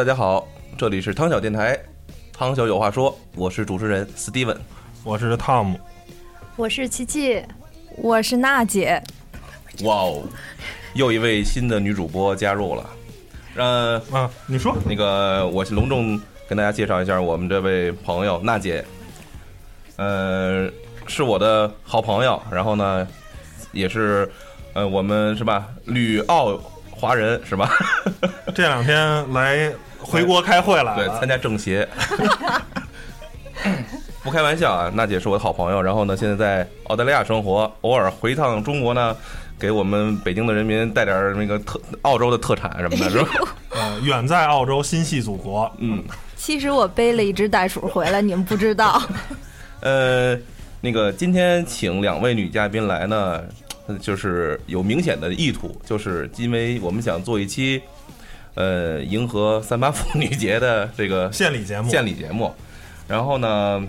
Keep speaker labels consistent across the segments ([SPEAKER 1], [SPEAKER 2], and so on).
[SPEAKER 1] 大家好，这里是汤小电台，汤小有话说，我是主持人 Steven，
[SPEAKER 2] 我是 Tom，，
[SPEAKER 3] 我是琪琪，
[SPEAKER 4] 我是娜姐。
[SPEAKER 1] 哇哦，又一位新的女主播加入了。呃，
[SPEAKER 2] 啊，你说
[SPEAKER 1] 那个，我是隆重跟大家介绍一下我们这位朋友娜姐，呃，是我的好朋友，然后呢，也是呃，我们是吧，旅澳华人是吧？
[SPEAKER 2] 这两天来回国开会了，
[SPEAKER 1] 对，参加政协。不开玩笑啊，娜姐是我的好朋友，然后呢，现在在澳大利亚生活，偶尔回趟中国呢。给我们北京的人民带点那个特澳洲的特产什么的，是吧？
[SPEAKER 2] 呃，远在澳洲心系祖国。
[SPEAKER 1] 嗯，
[SPEAKER 4] 其实我背了一只袋鼠回来，你们不知道。
[SPEAKER 1] 呃，那个今天请两位女嘉宾来呢，就是有明显的意图，就是因为我们想做一期呃迎合三八妇女节的这个
[SPEAKER 2] 献礼节目。
[SPEAKER 1] 献礼节目，然后呢，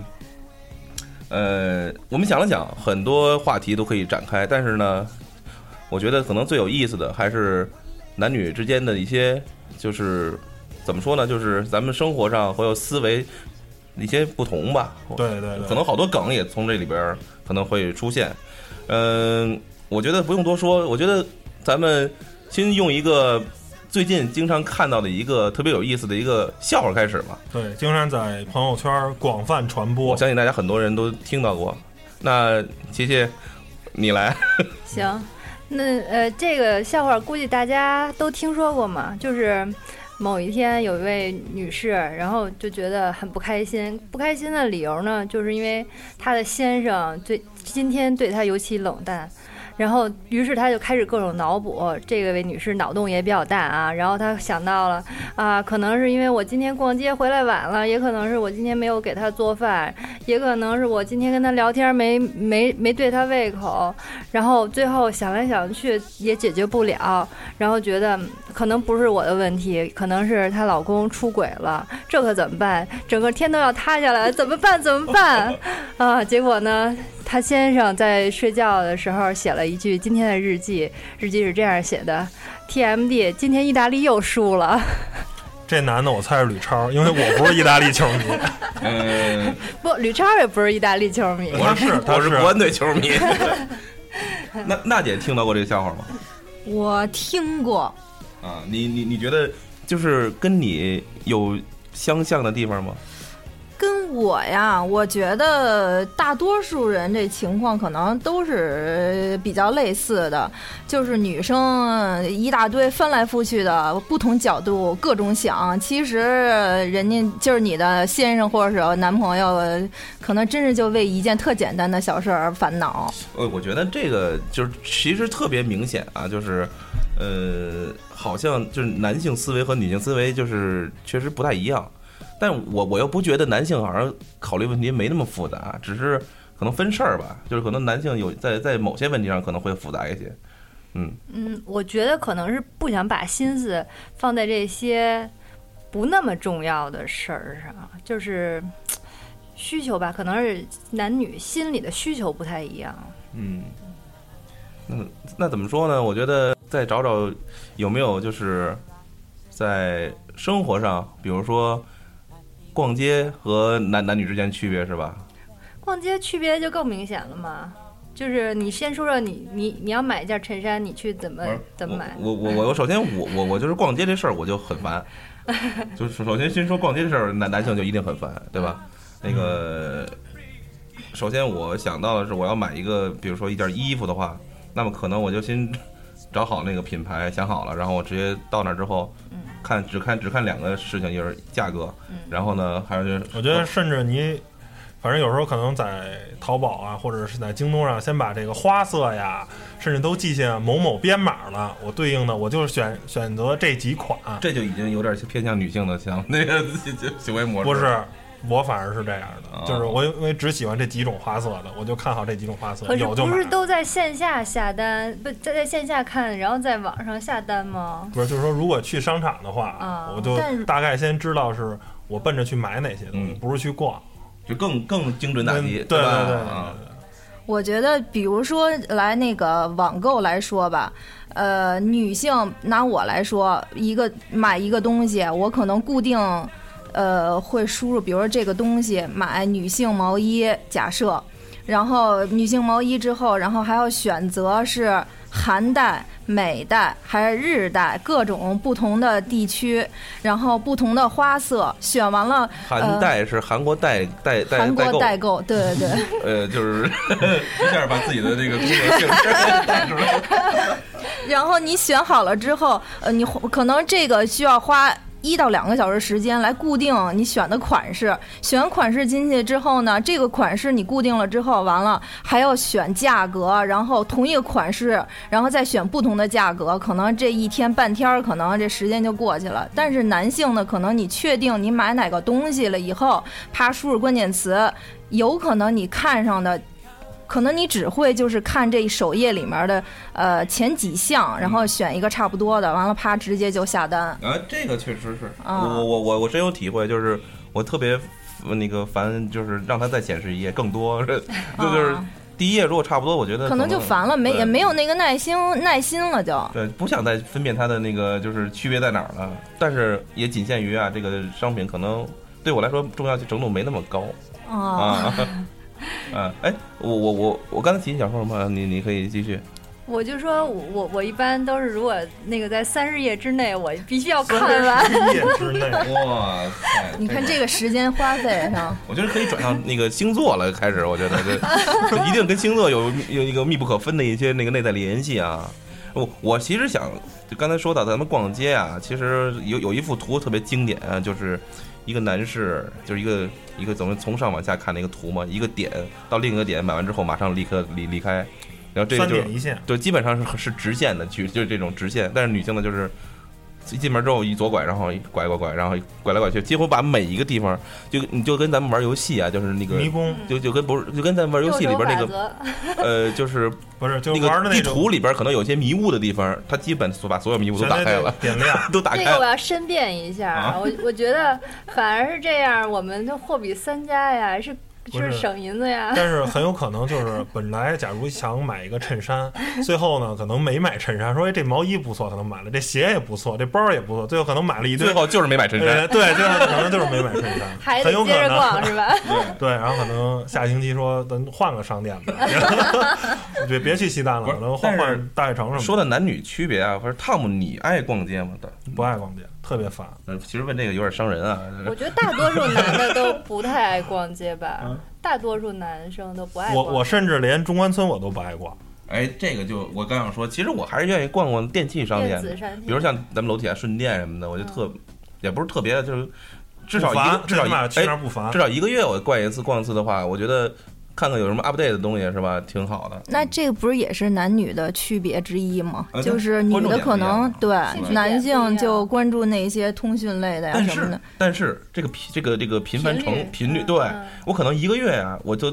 [SPEAKER 1] 呃，我们想了想，很多话题都可以展开，但是呢。我觉得可能最有意思的还是男女之间的一些，就是怎么说呢？就是咱们生活上会有思维一些不同吧。
[SPEAKER 2] 对对对，
[SPEAKER 1] 可能好多梗也从这里边可能会出现。嗯，我觉得不用多说。我觉得咱们先用一个最近经常看到的一个特别有意思的一个笑话开始吧。
[SPEAKER 2] 对，经常在朋友圈广泛传播，
[SPEAKER 1] 我相信大家很多人都听到过。那琪琪，你来。
[SPEAKER 3] 行。那呃，这个笑话估计大家都听说过嘛，就是某一天有一位女士，然后就觉得很不开心，不开心的理由呢，就是因为她的先生对今天对她尤其冷淡。然后，于是他就开始各种脑补。这个位女士脑洞也比较大啊。然后她想到了啊，可能是因为我今天逛街回来晚了，也可能是我今天没有给她做饭，也可能是我今天跟她聊天没没没对她胃口。然后最后想来想去也解决不了，然后觉得可能不是我的问题，可能是她老公出轨了。这可怎么办？整个天都要塌下来，怎么办？怎么办？啊！结果呢？他先生在睡觉的时候写了一句今天的日记，日记是这样写的：TMD，今天意大利又输了。
[SPEAKER 2] 这男的我猜是吕超，因为我不是意大利球迷。
[SPEAKER 1] 嗯，
[SPEAKER 3] 不，吕超也不是意大利球迷。
[SPEAKER 2] 我是，
[SPEAKER 1] 我是国安队球迷。那娜姐听到过这个笑话吗？
[SPEAKER 4] 我听过。
[SPEAKER 1] 啊，你你你觉得就是跟你有相像的地方吗？
[SPEAKER 4] 我呀，我觉得大多数人这情况可能都是比较类似的，就是女生一大堆翻来覆去的不同角度各种想，其实人家就是你的先生或者是男朋友，可能真是就为一件特简单的小事而烦恼。
[SPEAKER 1] 呃，我觉得这个就是其实特别明显啊，就是呃，好像就是男性思维和女性思维就是确实不太一样。但我我又不觉得男性好像考虑问题没那么复杂，只是可能分事儿吧，就是可能男性有在在某些问题上可能会复杂一些，
[SPEAKER 3] 嗯嗯，我觉得可能是不想把心思放在这些不那么重要的事儿上，就是需求吧，可能是男女心理的需求不太一样。
[SPEAKER 1] 嗯，那那怎么说呢？我觉得再找找有没有就是在生活上，比如说。逛街和男男女之间区别是吧？
[SPEAKER 3] 逛街区别就更明显了嘛，就是你先说说你你你要买一件衬衫，你去怎么怎么买？
[SPEAKER 1] 我我我首先我我我就是逛街这事儿我就很烦，就是首先先说逛街这事儿，男男性就一定很烦，对吧？那个首先我想到的是，我要买一个，比如说一件衣服的话，那么可能我就先找好那个品牌，想好了，然后我直接到那之后。看只看只看两个事情，就是价格，然后呢，还有就是，
[SPEAKER 2] 我觉得甚至你，反正有时候可能在淘宝啊，或者是在京东上，先把这个花色呀，甚至都记下某某编码了，我对应的我就是选选择这几款，
[SPEAKER 1] 这就已经有点偏向女性的像那个 行为模式，
[SPEAKER 2] 不是。我反而是这样的，就是我因为只喜欢这几种花色的，我就看好这几种花色，有就
[SPEAKER 3] 买。不是都在线下下单，不在在线下看，然后在网上下单吗？
[SPEAKER 2] 不是，就是说如果去商场的话，我就大概先知道是我奔着去买哪些东西，不是去逛，
[SPEAKER 1] 就更更精准打击，
[SPEAKER 2] 对对对对。
[SPEAKER 4] 我觉得，比如说来那个网购来说吧，呃，女性拿我来说，一个买一个东西，我可能固定，呃，会输入，比如说这个东西买女性毛衣，假设，然后女性毛衣之后，然后还要选择是韩代、美代还是日代，各种不同的地区，然后不同的花色，选完了，
[SPEAKER 1] 韩代是韩国代代代
[SPEAKER 4] 韩国，代购，对对对。
[SPEAKER 1] 呃，就是一下把自己的这个工作性质 带出来。
[SPEAKER 4] 然后你选好了之后，呃，你可能这个需要花一到两个小时时间来固定你选的款式。选完款式进去之后呢，这个款式你固定了之后，完了还要选价格，然后同一个款式，然后再选不同的价格，可能这一天半天儿，可能这时间就过去了。但是男性呢，可能你确定你买哪个东西了以后，啪输入关键词，有可能你看上的。可能你只会就是看这首页里面的呃前几项，然后选一个差不多的，完了啪直接就下单。
[SPEAKER 1] 啊，这个确实是
[SPEAKER 4] 啊
[SPEAKER 1] 我我我我深有体会，就是我特别那个烦，就是让它再显示一页更多，这 就是
[SPEAKER 4] 啊
[SPEAKER 1] 第一页如果差不多，我觉得
[SPEAKER 4] 可能就烦了，没也没有那个耐心耐心了就。
[SPEAKER 1] 对，不想再分辨它的那个就是区别在哪儿了。但是也仅限于啊，这个商品可能对我来说重要程度没那么高
[SPEAKER 4] 啊，
[SPEAKER 1] 啊。啊，哎，我我我我刚才提想说什么？你你可以继续。
[SPEAKER 3] 我就说我我我一般都是如果那个在三十页之内，我必须要看完。
[SPEAKER 2] 一夜之内，
[SPEAKER 1] 哇塞！
[SPEAKER 4] 你看这个时间花费上，
[SPEAKER 1] 我觉得可以转向那个星座了，开始我觉得这一定跟星座有有一个密不可分的一些那个内在联系啊。我我其实想，就刚才说到咱们逛街啊，其实有有一幅图特别经典啊，就是一个男士，就是一个一个怎么从上往下看的一个图嘛，一个点到另一个点，买完之后马上立刻离离开，然后这个就。对，基本上是是直线的去，就是这种直线。但是女性呢，就是一进门之后一左拐，然后一拐拐拐，然后拐来拐去，几乎把每一个地方，就你就跟咱们玩游戏啊，就是那个
[SPEAKER 2] 迷宫
[SPEAKER 1] 就就跟不是就跟咱们玩游戏里边那个
[SPEAKER 3] 个
[SPEAKER 1] 呃，就是
[SPEAKER 2] 不是就
[SPEAKER 1] 那个地
[SPEAKER 2] 玩的那种
[SPEAKER 1] 图里边可能有些迷雾的地方，它基本所把所有迷雾都打开了，
[SPEAKER 2] 点亮。
[SPEAKER 1] 都打开
[SPEAKER 3] 这个我。要申辩一下，
[SPEAKER 1] 啊
[SPEAKER 3] 我我觉得反而是这样，我们的货比三家呀，是
[SPEAKER 2] 不是
[SPEAKER 3] 是省银子呀。
[SPEAKER 2] 但是很有可能就是 本来假如想买一个衬衫，最后呢可能没买衬衫，说哎这毛衣不错，可能买了，这鞋也不错，这包也不错，最后可能买了一堆
[SPEAKER 1] 最。后就是没买衬衫
[SPEAKER 2] 呃，，对，最后可能就是没买衬衫，
[SPEAKER 3] 还
[SPEAKER 2] 很有可
[SPEAKER 3] 得接着
[SPEAKER 2] 能。
[SPEAKER 3] 逛是吧？
[SPEAKER 2] 对，然后可能下星期说咱换个商店吧，别别去西单了，
[SPEAKER 1] 不是
[SPEAKER 2] 可能换换大悦城什么。
[SPEAKER 1] 说的男女区别啊，或者汤姆，你爱逛街吗？的，
[SPEAKER 2] 不爱逛街，特别烦。
[SPEAKER 1] 呃其实问这个有点伤人啊。
[SPEAKER 3] 我觉得大多数男的都不太爱逛街吧，大多数男生都不爱逛。
[SPEAKER 2] 我我甚至连中关村我都不爱逛。
[SPEAKER 1] 哎，这个就我刚想说，其实我还是愿意逛逛电器商店比如像咱们楼底下顺电什么的，我就特也不是特别，就是至少一个至少一哎
[SPEAKER 2] 儿不烦
[SPEAKER 1] 至。少一个月我逛一次逛一次的话，我觉得看看有什么 update 的东西是吧，挺好的。
[SPEAKER 4] 那这个不是也是男女的区别之一吗
[SPEAKER 1] 呃？
[SPEAKER 4] 就是女的可能对男性就关注那些通讯类的呀什么的。
[SPEAKER 1] 但是这个频这个这个频繁程频率，对我可能一个月啊，我就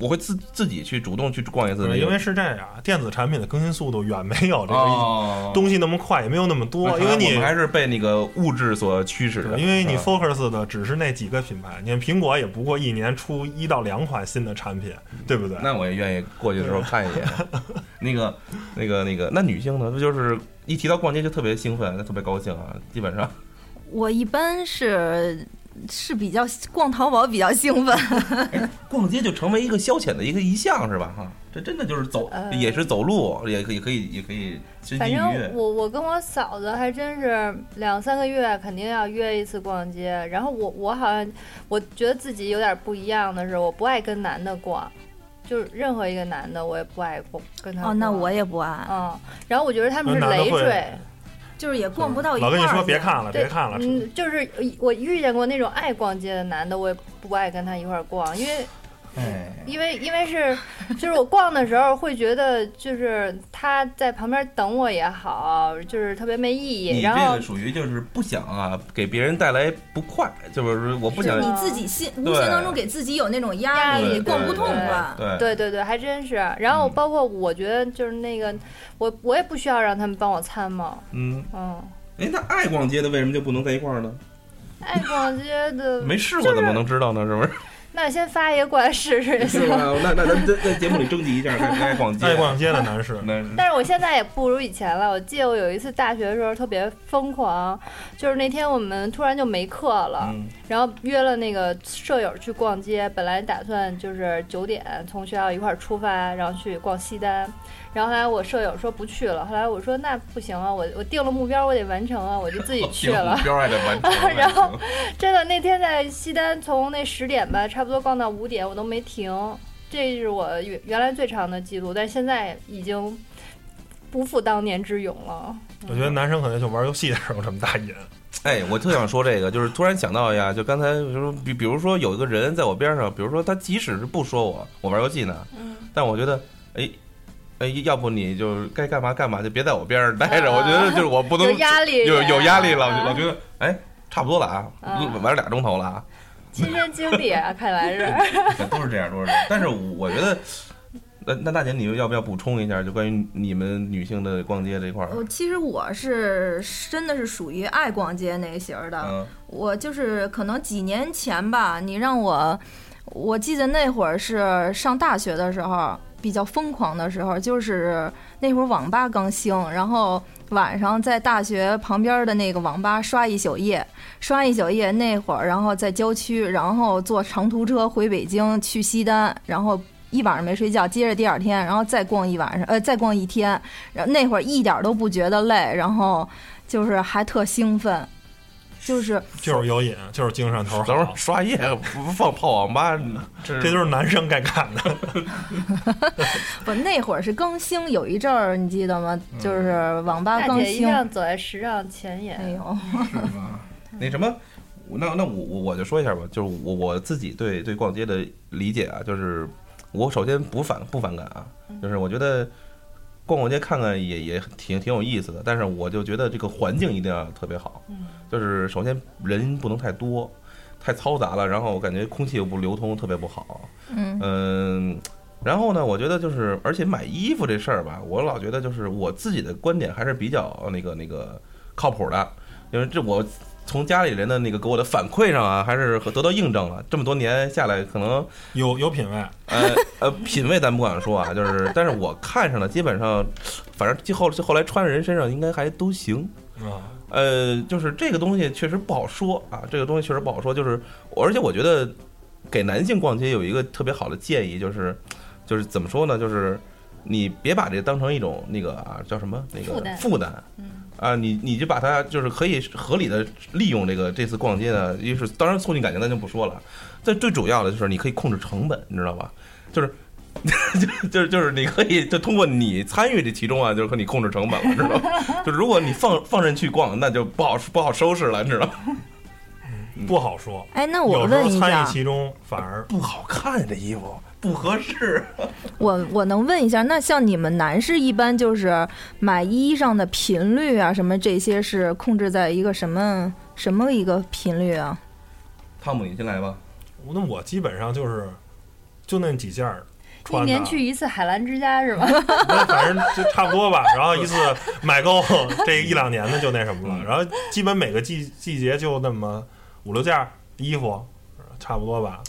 [SPEAKER 1] 我会自自己去主动去逛一次那个，
[SPEAKER 2] 因为是这样，电子产品的更新速度远没有这个
[SPEAKER 1] 哦，
[SPEAKER 2] 东西那么快，也没有那么多。因为你
[SPEAKER 1] 还是被那个物质所驱使的，
[SPEAKER 2] 因为你 focus 的只是那几个品牌，你看苹果也不过一年出一到两款新的产品，对不对？
[SPEAKER 1] 那我也愿意过去的时候看一眼。那个、那个、那个，那女性呢？不就是一提到逛街就特别兴奋，特别高兴啊！基本上，
[SPEAKER 4] 我一般是是比较逛淘宝比较兴奋，
[SPEAKER 1] 逛街就成为一个消遣的一个一项，是吧？哈，这真的就是走，
[SPEAKER 3] 呃。
[SPEAKER 1] 也是走路，也可以，可以，也可以身
[SPEAKER 3] 反
[SPEAKER 1] 心愉悦
[SPEAKER 3] 正。我我跟我嫂子还真是两三个月肯定要约一次逛街，然后我我好像我觉得自己有点不一样的是，我不爱跟男的逛，就是任何一个男的我也不爱逛跟他
[SPEAKER 4] 哦，那我也不爱，
[SPEAKER 3] 嗯，然后我觉得他们是累赘，
[SPEAKER 4] 就是也逛不到一块儿去。
[SPEAKER 2] 老跟你说别看了，
[SPEAKER 3] 对
[SPEAKER 2] 别看了，
[SPEAKER 3] 嗯，就是我遇见过那种爱逛街的男的，我也不爱跟他一块儿逛，因为
[SPEAKER 1] 哎，
[SPEAKER 3] 因为因为是，就是我逛的时候会觉得，就是他在旁边等我也好，就是特别没意义。
[SPEAKER 1] 你
[SPEAKER 3] 然后
[SPEAKER 1] 这个属于就是不想啊，给别人带来不快，就是我不想
[SPEAKER 4] 就是你自己心无形当中给自己有那种压力，逛不痛
[SPEAKER 3] 对
[SPEAKER 4] 快。
[SPEAKER 1] 对
[SPEAKER 3] 对对对，还真是。然后
[SPEAKER 1] 嗯
[SPEAKER 3] 包括我觉得就是那个，我我也不需要让他们帮我参谋。
[SPEAKER 1] 嗯，
[SPEAKER 3] 嗯，
[SPEAKER 1] 哎，那爱逛街的为什么就不能在一块儿呢？
[SPEAKER 3] 爱逛街的
[SPEAKER 1] 没试过怎么能知道呢？是不是？
[SPEAKER 3] 那先发一个过来试试也行。
[SPEAKER 1] 是吧？那那咱在在节目里征集一下，爱逛街，
[SPEAKER 2] 爱逛街的男士，
[SPEAKER 1] 那
[SPEAKER 3] 但是我现在也不如以前了。我记得我有一次大学的时候特别疯狂，就是那天我们突然就没课了，
[SPEAKER 1] 嗯
[SPEAKER 3] 然后约了那个舍友去逛街，本来打算就是九点从学校一块儿出发，然后去逛西单。然后后来我舍友说不去了，后来我说那不行啊，我我定了目标，我得完成啊，我就自己 去了
[SPEAKER 1] 目。标还得完成，
[SPEAKER 3] 然后真的那天在西单从那十点吧，差不多逛到五点，我都没停。这是我原原来最长的记录，但现在已经不复当年之勇了。
[SPEAKER 2] 我觉得男生可能就玩游戏的时候这么大瘾。
[SPEAKER 1] 哎，我特想说这个，就是突然想到呀，就刚才就是，比比如说有一个人在我边上，比如说他即使是不说我，我玩游戏呢，
[SPEAKER 3] 嗯，
[SPEAKER 1] 但我觉得，哎。哎，要不你就该干嘛干嘛，就别在我边上待着。
[SPEAKER 3] 啊
[SPEAKER 1] 我觉得就是我不能
[SPEAKER 3] 有压力，
[SPEAKER 1] 有有压力了，我就
[SPEAKER 3] 啊
[SPEAKER 1] 老觉得，哎，差不多了啊，
[SPEAKER 3] 嗯
[SPEAKER 1] 玩了俩钟头了啊，
[SPEAKER 3] 亲身经历啊，看来是。
[SPEAKER 1] 都是这样，都是这样。但是我觉得，那那大姐，你要不要补充一下，就关于你们女性的逛街这块儿？
[SPEAKER 4] 我其实我是真的是属于爱逛街那型儿的，
[SPEAKER 1] 嗯
[SPEAKER 4] 我就是可能几年前吧，你让我，我记得那会儿是上大学的时候，比较疯狂的时候，就是那会儿网吧刚兴，然后晚上在大学旁边的那个网吧刷一宿夜，刷一宿夜那会儿，然后在郊区，然后坐长途车回北京去西单，然后。一晚上没睡觉，接着第二天，然后再逛一晚上，呃，再逛一天，然后那会儿一点都不觉得累，然后就是还特兴奋，就是
[SPEAKER 2] 就是有瘾，就是精神头
[SPEAKER 1] 等会儿
[SPEAKER 2] 好，
[SPEAKER 1] 刷夜不不放泡网吧，这
[SPEAKER 2] 这都是男生该干的。
[SPEAKER 4] 不，那会儿是更新，有一阵儿你记得吗？就是网吧
[SPEAKER 3] 大
[SPEAKER 4] 刚兴。
[SPEAKER 3] 姐一向走在时尚前沿。
[SPEAKER 4] 哎呦，
[SPEAKER 1] 是吗？那什么，那那我我我就说一下吧，就是我我自己对对逛街的理解啊，就是我首先不反不反感啊，就是我觉得逛逛街看看也也挺挺有意思的，但是我就觉得这个环境一定要特别好，
[SPEAKER 3] 嗯
[SPEAKER 1] 就是首先人不能太多。太嘈杂了，然后我感觉空气又不流通，特别不好。
[SPEAKER 4] 嗯
[SPEAKER 1] 嗯，然后呢，我觉得就是，而且买衣服这事儿吧，我老觉得就是我自己的观点还是比较那个那个靠谱的，因为这我从家里人的那个给我的反馈上啊，还是得到印证了。这么多年下来，可能
[SPEAKER 2] 有有品位，
[SPEAKER 1] 呃呃品位咱不敢说啊，就是，但是我看上了基本上，反正最后后来穿人身上应该还都行。
[SPEAKER 2] 啊，
[SPEAKER 1] 呃，就是这个东西确实不好说啊，这个东西确实不好说。就是，而且我觉得给男性逛街有一个特别好的建议，就是，就是怎么说呢？就是你别把这当成一种那个啊，叫什么那个
[SPEAKER 3] 负担
[SPEAKER 1] 负担
[SPEAKER 3] 嗯
[SPEAKER 1] 啊，你你就把它就是可以合理的利用这个这次逛街呢，一是当然促进感情咱就不说了，但最主要的就是你可以控制成本，你知道吧？就是。就就是就是你可以就通过你参与这其中啊，就是和你控制成本了，知道吗？就如果你放放任去逛，那就不好不好收拾了，你知道吗？
[SPEAKER 2] 不好说。
[SPEAKER 4] 哎，那我
[SPEAKER 2] 有时候参与其中，反而
[SPEAKER 1] 不好看这衣服不合适。
[SPEAKER 4] 我我能问一下，那像你们男士一般就是买衣裳的频率啊，什么这些是控制在一个什么什么一个频率啊？
[SPEAKER 1] 汤姆，你先来吧。
[SPEAKER 2] 那我基本上就是就那几件儿
[SPEAKER 3] 一，年去一次海澜之家是吧？
[SPEAKER 2] 那反正就差不多吧。然后一次买够这一两年的就那什么了，然后基本每个季季节就那么五六件儿衣服，差不多吧。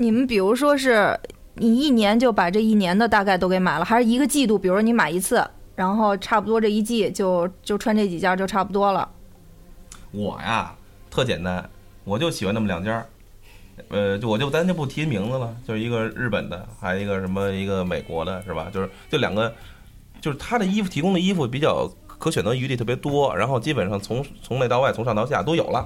[SPEAKER 4] 你们比如说是你一年就把这一年的大概都给买了，还是一个季度？比如说你买一次，然后差不多这一季就就穿这几件就差不多了。
[SPEAKER 1] 我呀，特简单，我就喜欢那么两件儿。呃，就我就咱就不提名字了，就是一个日本的，还有一个什么一个美国的，是吧？就是就两个，就是他的衣服提供的衣服比较可选择余地特别多，然后基本上从从内到外，从上到下都有了。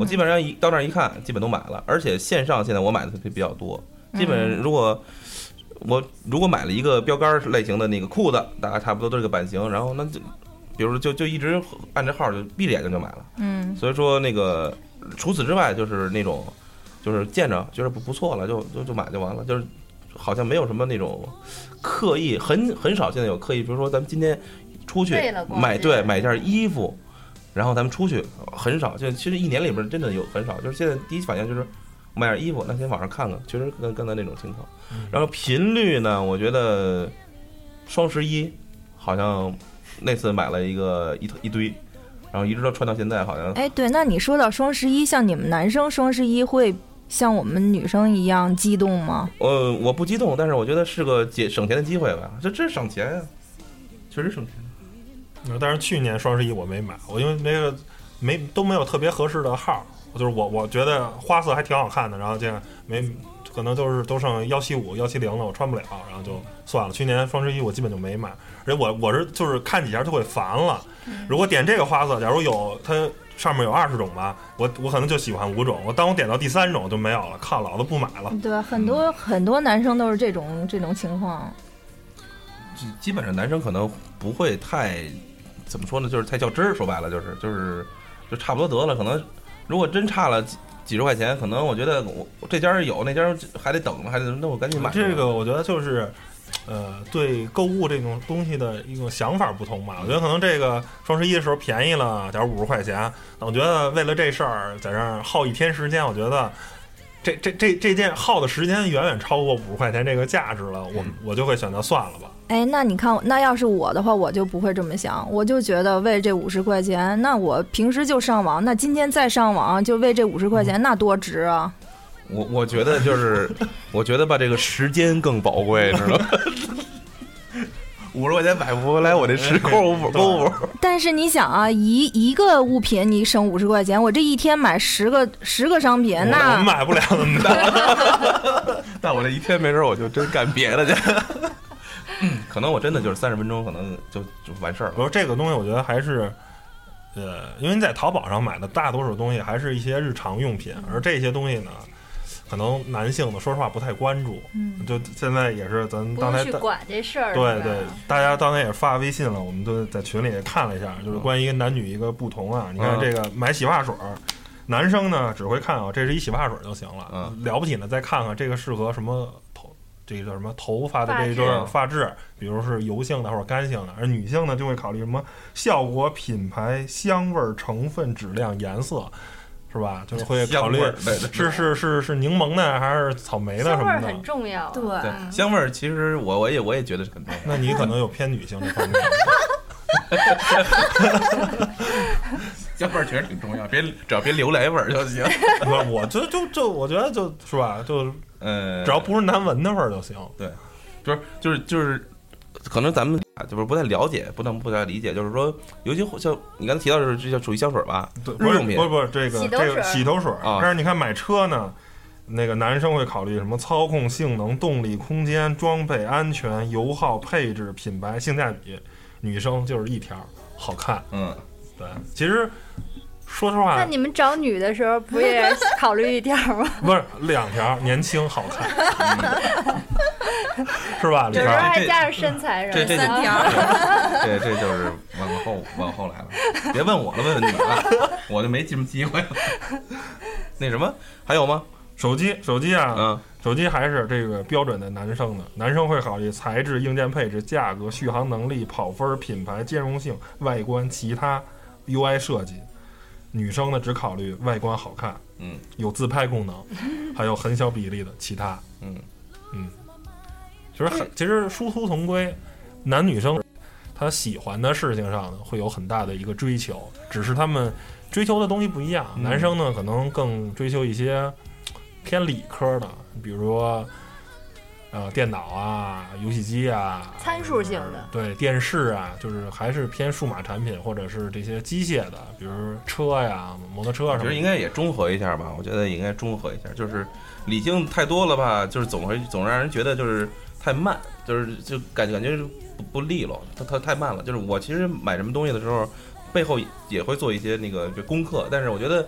[SPEAKER 1] 我基本上一到那儿一看，基本都买了，而且线上现在我买的比比较多，基本如果。我如果买了一个标杆类型的那个裤子，大概差不多都是个版型，然后那就，比如说就就一直按这号就闭着眼睛就买了。
[SPEAKER 4] 嗯，
[SPEAKER 1] 所以说那个除此之外，就是那种就是见着觉得不不错了，就就就买就完了，就是好像没有什么那种刻意，很很少现在有刻意，比如说咱们今天出去买对买件衣服，然后咱们出去很少，就其实一年里边真的有很少，就是现在第一反应就是买件衣服，那先网上看看，确实跟刚才那种情况。然后频率呢，我觉得双十一好像那次买了一个一一堆，然后一直都穿到现在，好像
[SPEAKER 4] 哎，对，那你说到双十一，像你们男生双十一会像我们女生一样激动吗？
[SPEAKER 1] 呃，我不激动，但是我觉得是个节省钱的机会吧，这这省钱呀，确实省钱。
[SPEAKER 2] 嗯但是去年双十一我没买，我因为那个没都没有特别合适的号，就是我我觉得花色还挺好看的，然后这样没可能都是都剩幺七五、幺七零了，我穿不了，然后就算了。去年双十一我基本就没买，而且我我是就是看几下就会烦了。如果点这个花色，假如有它上面有二十种吧，我我可能就喜欢五种，我当我点到第三种就没有了，靠，老子不买了。
[SPEAKER 4] 对，很多很多男生都是这种这种情况。
[SPEAKER 1] 基基本上男生可能不会太怎么说呢，就是太较真儿。说白了就是就是就差不多得了。可能如果真差了几几十块钱，可能我觉得我我这家有，那家还得等，还得那我赶紧买。
[SPEAKER 2] 这个我觉得就是，呃，对购物这种东西的一种想法不同吧。我觉得可能这个双十一的时候便宜了，假如五十块钱，那我觉得为了这事儿在这儿耗一天时间，我觉得这这这这件耗的时间远远超过五十块钱这个价值了，我我就会选择算了吧。
[SPEAKER 4] 哎，那你看，那要是我的话，我就不会这么想，我就觉得为这五十块钱，那我平时就上网，那今天再上网就为这五十块钱，那多值啊！
[SPEAKER 1] 我我觉得就是，我觉得吧，这个时间更宝贵，知道吗？五十块钱买不回来我这时空 购物。
[SPEAKER 4] 但是你想啊，一一个物品你省五十块钱，我这一天买十个十个商品，
[SPEAKER 2] 那我
[SPEAKER 4] 那
[SPEAKER 2] 买不了那么大。
[SPEAKER 1] 但我这一天没准我就真干别的去。可能我真的就是三十分钟，可能就就完事儿了。
[SPEAKER 2] 不是这个东西，我觉得还是，呃，因为你在淘宝上买的大多数东西还是一些日常用品，而这些东西呢，可能男性呢，说实话不太关注。
[SPEAKER 4] 嗯，
[SPEAKER 2] 就现在也是咱刚才
[SPEAKER 3] 去管这事儿。
[SPEAKER 2] 对对，大家刚才也发微信了，我们都在群里也看了一下，就是关于男女一个不同啊。你看
[SPEAKER 1] 嗯
[SPEAKER 2] 这个买洗发水儿，男生呢只会看啊，这是一洗发水就行了，
[SPEAKER 1] 嗯
[SPEAKER 2] 了不起呢再看看这个适合什么头。这个叫什么头发的这一
[SPEAKER 3] 发质
[SPEAKER 2] 段发质，比如是油性的或者干性的，而女性呢就会考虑什么效果、品牌、香味儿、成分、质量、颜色，是吧？就是会考虑是是是是柠檬的还是草莓的什么的
[SPEAKER 3] 香味很。重要。
[SPEAKER 4] 对
[SPEAKER 1] 香味儿，其实我我也我也觉得是很重要。
[SPEAKER 2] 那你可能有偏女性这方面。
[SPEAKER 1] 香味儿确实挺重要，别只要别榴莲味儿就行。
[SPEAKER 2] 不是，我就就就我觉得就是吧，就
[SPEAKER 1] 呃，
[SPEAKER 2] 只要不是难闻的味儿就行。
[SPEAKER 1] 对就是就是就是，可能咱们就是不太了解，不能不太理解，就是说，尤其像你刚才提到的是这叫属于香水吧？
[SPEAKER 2] 对，不是
[SPEAKER 1] 日用品
[SPEAKER 2] 不是不是这个这个
[SPEAKER 3] 洗头水
[SPEAKER 1] 啊
[SPEAKER 2] 但是你看买车呢，那个男生会考虑什么操控性能、动力、空间、装备、安全、油耗、配置、品牌、性价比，女生就是一条好看。
[SPEAKER 1] 嗯，
[SPEAKER 2] 对，其实说实话那，
[SPEAKER 3] 你们找女的时候不也 考虑一条吗？
[SPEAKER 2] 不是两条，年轻好看，是吧？里
[SPEAKER 3] 有时候
[SPEAKER 2] 边
[SPEAKER 3] 还加上身材什么的。
[SPEAKER 1] 这这
[SPEAKER 4] 三条
[SPEAKER 1] 这这就是往后往后来了，别问我了，问问你们了，我就没什么机会了。那什么，还有吗？
[SPEAKER 2] 手机手机啊，
[SPEAKER 1] 嗯，
[SPEAKER 2] 手机还是这个标准的男生的，男生会考虑材质、硬件配置、价格、续航能力、跑分、品牌、兼容性、外观、其他 UI 设计。女生呢只考虑外观好看，
[SPEAKER 1] 嗯，
[SPEAKER 2] 有自拍功能，还有很小比例的其他。
[SPEAKER 1] 嗯
[SPEAKER 2] 嗯，其实很其实殊途同归，男女生他喜欢的事情上呢会有很大的一个追求，只是他们追求的东西不一样。
[SPEAKER 1] 嗯
[SPEAKER 2] 男生呢可能更追求一些偏理科的，比如说呃电脑啊、游戏机啊、
[SPEAKER 3] 参数性的
[SPEAKER 2] 对电视啊，就是还是偏数码产品或者是这些机械的，比如车呀、摩托车啊什么的。
[SPEAKER 1] 我觉得应该也中和一下吧。我觉得应该中和一下，就是理性太多了吧，就是总会总让人觉得就是太慢，就是就感感觉不不利落，它它太慢了。就是我其实买什么东西的时候，背后也会做一些那个就功课，但是我觉得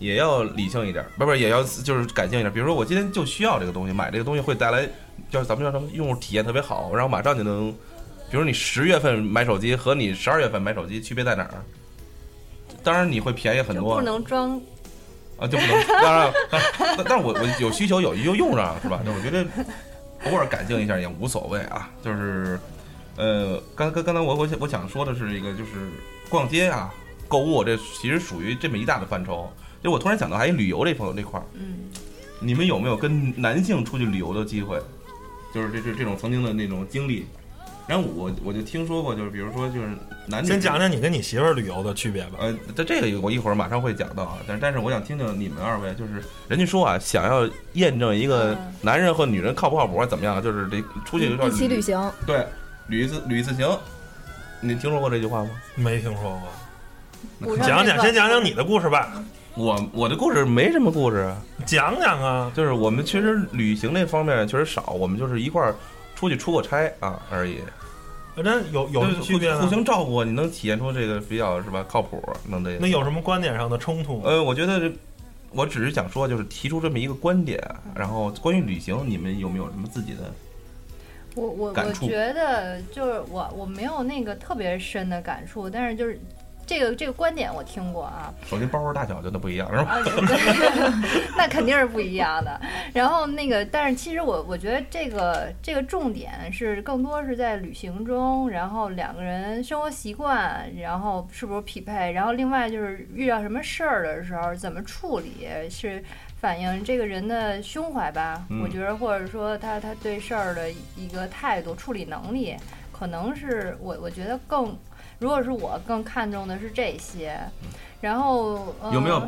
[SPEAKER 1] 也要理性一点，不不也要就是感性一点。比如说我今天就需要这个东西，买这个东西会带来叫咱们叫什么用户体验特别好，然后马上就能，比如你十月份买手机和你十二月份买手机区别在哪儿？当然你会便宜很多，
[SPEAKER 3] 不能装
[SPEAKER 1] 啊，就不能，当然，但但我我有需求有就用上是吧？那我觉得偶尔感性一下也无所谓啊。就是，呃，刚刚刚才我我想我想说的是一个，就是逛街啊、购物，这其实属于这么一大的范畴。就我突然想到，还有旅游这方这块儿，
[SPEAKER 3] 嗯，
[SPEAKER 1] 你们有没有跟男性出去旅游的机会？就是这这这种曾经的那种经历，然后我我就听说过，就是比如说就是男女
[SPEAKER 2] 先讲讲你跟你媳妇儿旅游的区别吧。
[SPEAKER 1] 呃，这这个我一会儿马上会讲到啊，但但是我想听听你们二位，就是人家说啊，想要验证一个
[SPEAKER 3] 嗯
[SPEAKER 1] 男人和女人靠不靠谱，怎么样，就是得出去要
[SPEAKER 4] 一起旅，行，
[SPEAKER 1] 对，旅一次旅一次行。你听说过这句话吗？
[SPEAKER 2] 没听说过，讲讲，先讲讲你的故事吧。
[SPEAKER 1] 我我的故事没什么故事啊，
[SPEAKER 2] 讲讲啊，
[SPEAKER 1] 就是我们其实旅行那方面确实少，我们就是一块儿出去出过差啊而已。
[SPEAKER 2] 那有有什么区别呢
[SPEAKER 1] 互互？相照顾，你能体现出这个比较是吧靠谱，能这
[SPEAKER 2] 那有什么观点上的冲突吗？
[SPEAKER 1] 呃，我觉得这我只是想说，就是提出这么一个观点，然后关于旅行，你们有没有什么自己的？
[SPEAKER 3] 我我我觉得就是我我没有那个特别深的感触，但是就是这个这个观点我听过啊，
[SPEAKER 1] 首先包包大小真的不一样，是吧？
[SPEAKER 3] 啊，对 那肯定是不一样的。然后那个，但是其实我我觉得这个这个重点是更多是在旅行中，然后两个人生活习惯，然后是不是匹配，然后另外就是遇到什么事儿的时候怎么处理，是反映这个人的胸怀吧。
[SPEAKER 1] 嗯
[SPEAKER 3] 我觉得或者说他他对事儿的一个态度、处理能力，可能是我我觉得更。如果是我更看重的是这些，然后、呃、
[SPEAKER 1] 有没有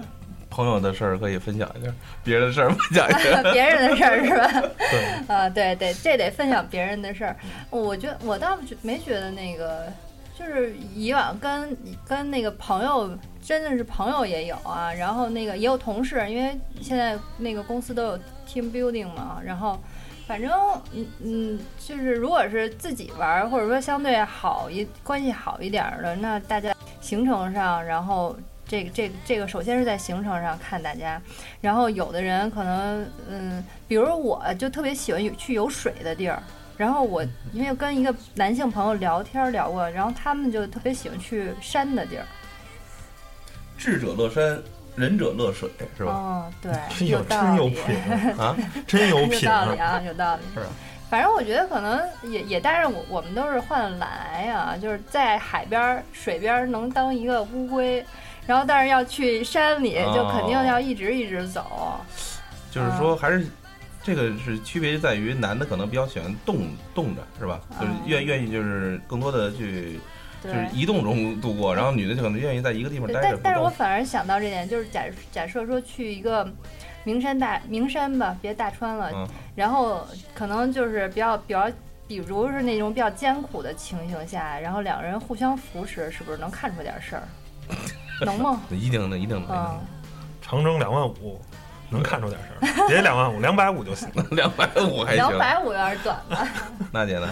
[SPEAKER 1] 朋友的事儿可以分享一下？别人的事儿分享一下？
[SPEAKER 3] 别人的事儿是吧？
[SPEAKER 2] 对，
[SPEAKER 3] 啊，对对，这得分享别人的事儿。我觉得我倒觉没觉得那个，就是以往跟跟那个朋友，真的是朋友也有啊，然后那个也有同事，因为现在那个公司都有 team building 嘛，然后。反正，嗯嗯，就是如果是自己玩，或者说相对好一关系好一点的，那大家行程上，然后这个这个这个，首先是在行程上看大家，然后有的人可能，嗯，比如我就特别喜欢有去有水的地儿，然后我因为跟一个男性朋友聊天聊过，然后他们就特别喜欢去山的地儿。
[SPEAKER 1] 智者乐山，仁者乐水，是吧？
[SPEAKER 3] 哦，对，
[SPEAKER 2] 真有
[SPEAKER 3] 道理，
[SPEAKER 2] 真有品啊，
[SPEAKER 1] 啊，
[SPEAKER 2] 真有
[SPEAKER 3] 有
[SPEAKER 2] 品有！
[SPEAKER 3] 道理啊，有道理。
[SPEAKER 1] 是啊
[SPEAKER 3] 反正我觉得可能也也，但是我我们都是换懒癌呀，就是在海边儿、水边儿能当一个乌龟，然后但是要去山里，就肯定要一直一直走。
[SPEAKER 1] 就是说还是。这个是区别在于男的可能比较喜欢动动着，是吧？就是愿愿意就是更多的去就是移动中度过，然后女的就可能愿意在一个地方
[SPEAKER 3] 对，
[SPEAKER 1] 待着
[SPEAKER 3] 但但是我。反而想到这点，就是假假设说去一个名山大名山吧，别大川了，
[SPEAKER 1] 嗯，
[SPEAKER 3] 然后可能就是比较比较，比如是那种比较艰苦的情形下，然后两个人互相扶持，是不是能看出点事儿？能吗？
[SPEAKER 1] 一定的，一定能
[SPEAKER 3] 嗯，，
[SPEAKER 2] 长征两万五，能看出点事儿，别两万五，两百五就行了。
[SPEAKER 1] 两百五还行两。
[SPEAKER 3] 百五有点短吧？
[SPEAKER 1] 娜姐呢？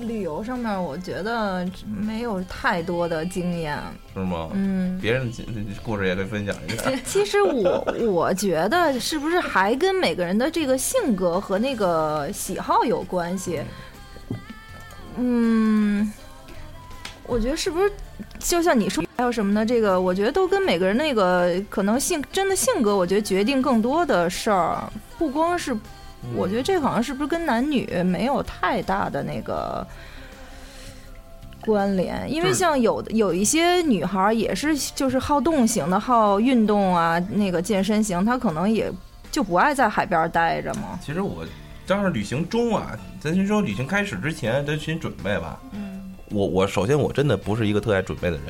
[SPEAKER 4] 旅游上面我觉得没有太多的经验。
[SPEAKER 1] 是吗？
[SPEAKER 4] 嗯，
[SPEAKER 1] 别人的故事也可以分享一下。
[SPEAKER 4] 其实我我觉得是不是还跟每个人的这个性格和那个喜好有关系？嗯，我觉得是不是就像你说，还有什么呢？这个我觉得都跟每个人那个可能性真的性格，我觉得决定更多的事儿，不光是我觉得这好像是不是跟男女没有太大的那个关联？因为像有的有一些女孩儿也是就是好动型的，好运动啊，那个健身型，她可能也就不爱在海边儿待着嘛。
[SPEAKER 1] 其实我当时旅行中啊，咱先说旅行开始之前，咱先准备吧。
[SPEAKER 3] 嗯，
[SPEAKER 1] 我我首先我真的不是一个特爱准备的人，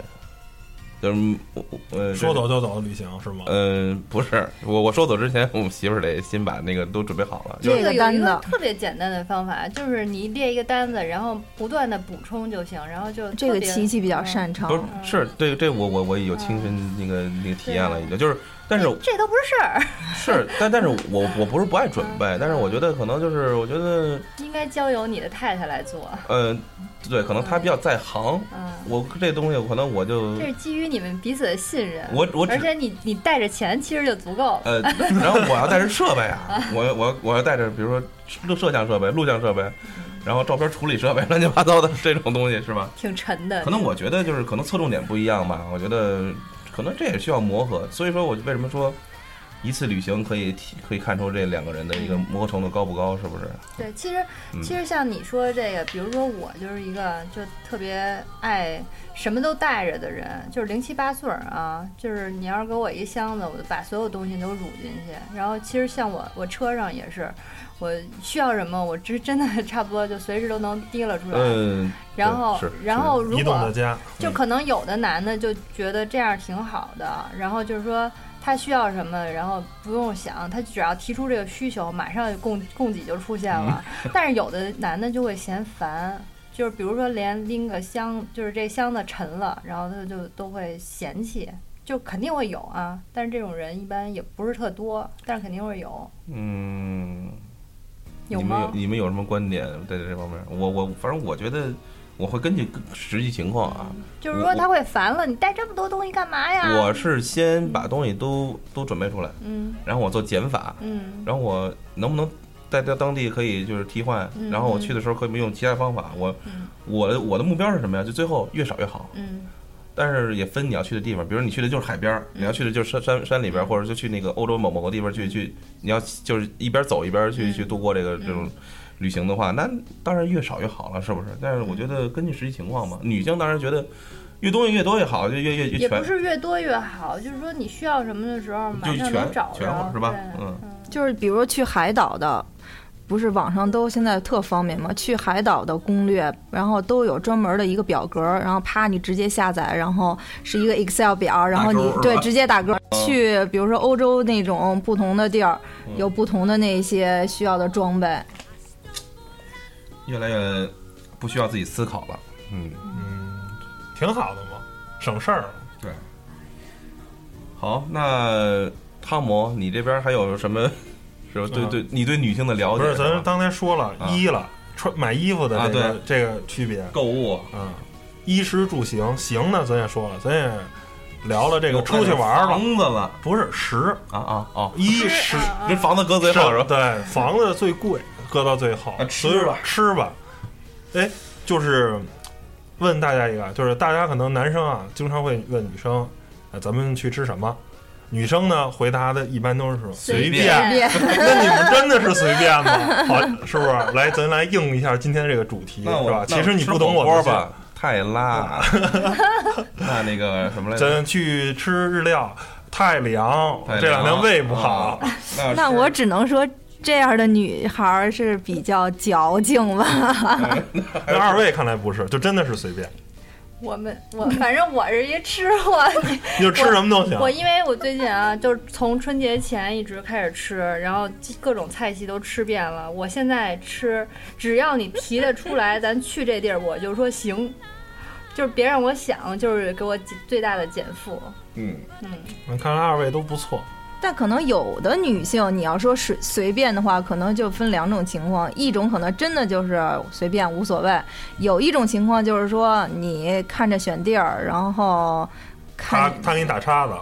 [SPEAKER 1] 就是我我呃
[SPEAKER 2] 说走就走的旅行是吗？
[SPEAKER 1] 嗯、不是我我说走之前，我媳妇儿得先把那个都准备好了。
[SPEAKER 4] 这
[SPEAKER 3] 这个有一个
[SPEAKER 4] 个单子
[SPEAKER 3] 特别简单的方法，就是你列一个单子，然后不断的补充就行，然后就
[SPEAKER 4] 这个琪琪比较
[SPEAKER 3] 嗯
[SPEAKER 4] 擅长
[SPEAKER 1] 不。是是这个这我我我有亲身那个那个体验了，已经就是，但是
[SPEAKER 3] 这都不是事儿，
[SPEAKER 1] 是但但是我我不是不爱准备，但是我觉得可能就是我觉得
[SPEAKER 3] 应该交由你的太太来做。
[SPEAKER 1] 呃对，可能她比较在行，
[SPEAKER 3] 嗯，
[SPEAKER 1] 我这东西可能我就
[SPEAKER 3] 这是基于你们彼此的信任。
[SPEAKER 1] 我我
[SPEAKER 3] 而且你你带着钱其实就足够了。
[SPEAKER 1] 呃，然后我要带着设备啊，我我我要带着比如说摄摄像设备、录像设备，然后照片处理设备，乱七八糟的这种东西是吧？
[SPEAKER 3] 挺沉的。
[SPEAKER 1] 可能我觉得就是可能侧重点不一样吧，我觉得可能这也需要磨合。所以说，我为什么说一次旅行可以体可以看出这两个人的一个磨合程度高不高，是不是？
[SPEAKER 3] 对，其实
[SPEAKER 1] 嗯
[SPEAKER 3] 其实像你说的这个，比如说我就是一个就特别爱什么都带着的人，就是零七八碎儿啊，就是你要是给我一箱子，我就把所有东西都入进去。然后其实像我我车上也是，我需要什么，我真真的 差不多就随时都能提了出来。
[SPEAKER 1] 嗯，
[SPEAKER 3] 然后然后如果，就可能有的男的就觉得这样挺好的，然后就是说他需要什么，然后不用想，他只要提出这个需求，马上供供给就出现了。但是有的男的就会嫌烦，就是比如说连拎个箱，就是这箱子沉了，然后他就都会嫌弃。就肯定会有啊，但是这种人一般也不是特多，但是肯定会有，
[SPEAKER 1] 嗯，
[SPEAKER 3] 有
[SPEAKER 1] 你们有
[SPEAKER 3] 吗？
[SPEAKER 1] 你们有什么观点在这方面？我我反正我觉得我会根据实际情况啊，
[SPEAKER 3] 就是说他会烦了，你带这么多东西干嘛呀？
[SPEAKER 1] 我是先把东西都都准备出来，
[SPEAKER 3] 嗯
[SPEAKER 1] 然后我做减法，
[SPEAKER 3] 嗯
[SPEAKER 1] 然后我能不能在在当地可以就是替换，
[SPEAKER 3] 嗯
[SPEAKER 1] 然后我去的时候可以用其他方法。我
[SPEAKER 3] 嗯
[SPEAKER 1] 我的我的目标是什么呀？就最后越少越好。
[SPEAKER 3] 嗯
[SPEAKER 1] 但是也分你要去的地方，比如你去的就是海边儿，你要去的就是山山山里边或者就去那个欧洲某某个地方去去，你要就是一边走一边去
[SPEAKER 3] 嗯
[SPEAKER 1] 去度过这个这种旅行的话，那当然越少越好了，是不是？但是我觉得根据实际情况嘛，女性当然觉得越东西越多越好，就越越越全
[SPEAKER 3] 也不，是越多越好，就是说你需要什么的时候，马上能
[SPEAKER 1] 全
[SPEAKER 3] 找着，
[SPEAKER 1] 是吧嗯
[SPEAKER 4] 就是比如说去海岛的，不是网上都现在特方便吗？去海岛的攻略，然后都有专门的一个表格，然后啪你直接下载，然后是一个 Excel 表，然后你对直接打勾。去比如说欧洲那种不同的地儿，
[SPEAKER 1] 嗯
[SPEAKER 4] 有不同的那些需要的装备。
[SPEAKER 1] 越来越不需要自己思考了。嗯，
[SPEAKER 2] 嗯，挺好的嘛，省事儿。
[SPEAKER 1] 对。好，那汤姆，你这边还有什么？是吧？对对，你对女性的了解
[SPEAKER 2] 不是，咱刚才说了
[SPEAKER 1] 啊
[SPEAKER 2] 衣了，穿买衣服的
[SPEAKER 1] 啊
[SPEAKER 2] 这个、这个区别
[SPEAKER 1] 购物
[SPEAKER 2] 啊，衣食住行，行呢，咱也说了，咱也聊了这个出去玩儿
[SPEAKER 1] 房，子了
[SPEAKER 2] 不是食
[SPEAKER 1] 啊啊哦，
[SPEAKER 2] 衣
[SPEAKER 3] 是
[SPEAKER 2] 食
[SPEAKER 1] 这房子搁最后是吧？
[SPEAKER 2] 对，房子最贵，搁到最后
[SPEAKER 1] 啊，吃吧
[SPEAKER 2] 吃吧。哎，就是问大家一个，就是大家可能男生啊，经常会问女生，啊，咱们去吃什么？女生呢，回答的一般都是说
[SPEAKER 3] 随
[SPEAKER 1] 便
[SPEAKER 3] 便
[SPEAKER 2] 那你们真的是随便吗？好，是不是？来，咱来应一下今天这个主题，是吧？其实你不懂我
[SPEAKER 1] 吧，太辣。那那个什么来着？
[SPEAKER 2] 咱去吃日料，太凉，
[SPEAKER 1] 太凉
[SPEAKER 2] 这两天胃不好。
[SPEAKER 1] 啊那
[SPEAKER 4] 那我只能说，这样的女孩儿是比较矫情吧。
[SPEAKER 2] 那二位看来不是，就真的是随便，
[SPEAKER 3] 我们我反正我是一吃货，
[SPEAKER 2] 你 就吃什么都行。
[SPEAKER 3] 我因为我最近啊，就是从春节前一直开始吃，然后各种菜系都吃遍了。我现在吃，只要你提得出来，咱去这地儿，我就说行，就是别让我想，就是给我最大的减负。
[SPEAKER 1] 嗯，
[SPEAKER 3] 嗯，
[SPEAKER 2] 看来二位都不错。
[SPEAKER 4] 但可能有的女性，你要说随随便的话，可能就分两种情况，一种可能真的就是随便无所谓，有一种情况就是说你看着选地儿，然后
[SPEAKER 2] 他
[SPEAKER 4] 看
[SPEAKER 2] 他给你打叉子，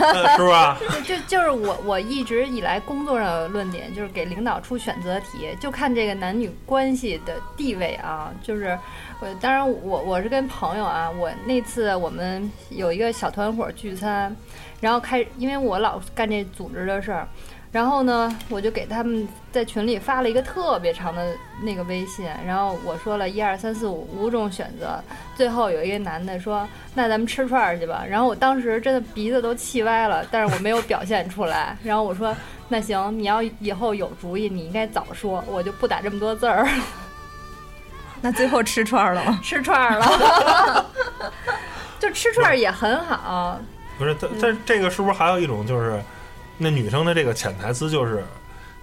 [SPEAKER 2] 呃 是吧？
[SPEAKER 3] 就就是我我一直以来工作上的论点就是给领导出选择题，就看这个男女关系的地位啊，就是我当然我我是跟朋友啊，我那次我们有一个小团伙聚餐，然后开因为我老干这组织的事儿。然后呢，我就给他们在群里发了一个特别长的那个微信，然后我说了一二三四五五种选择，最后有一个男的说：“那咱们吃串儿去吧。”然后我当时真的鼻子都气歪了，但是我没有表现出来。然后我说：“那行，你要以后有主意，你应该早说，我就不打这么多字儿。
[SPEAKER 4] 那最后吃串儿了吗？
[SPEAKER 3] 吃串儿了，就吃串儿也很好。
[SPEAKER 2] 不是，但但这个是不是还有一种就是，那女生的这个潜台词就是，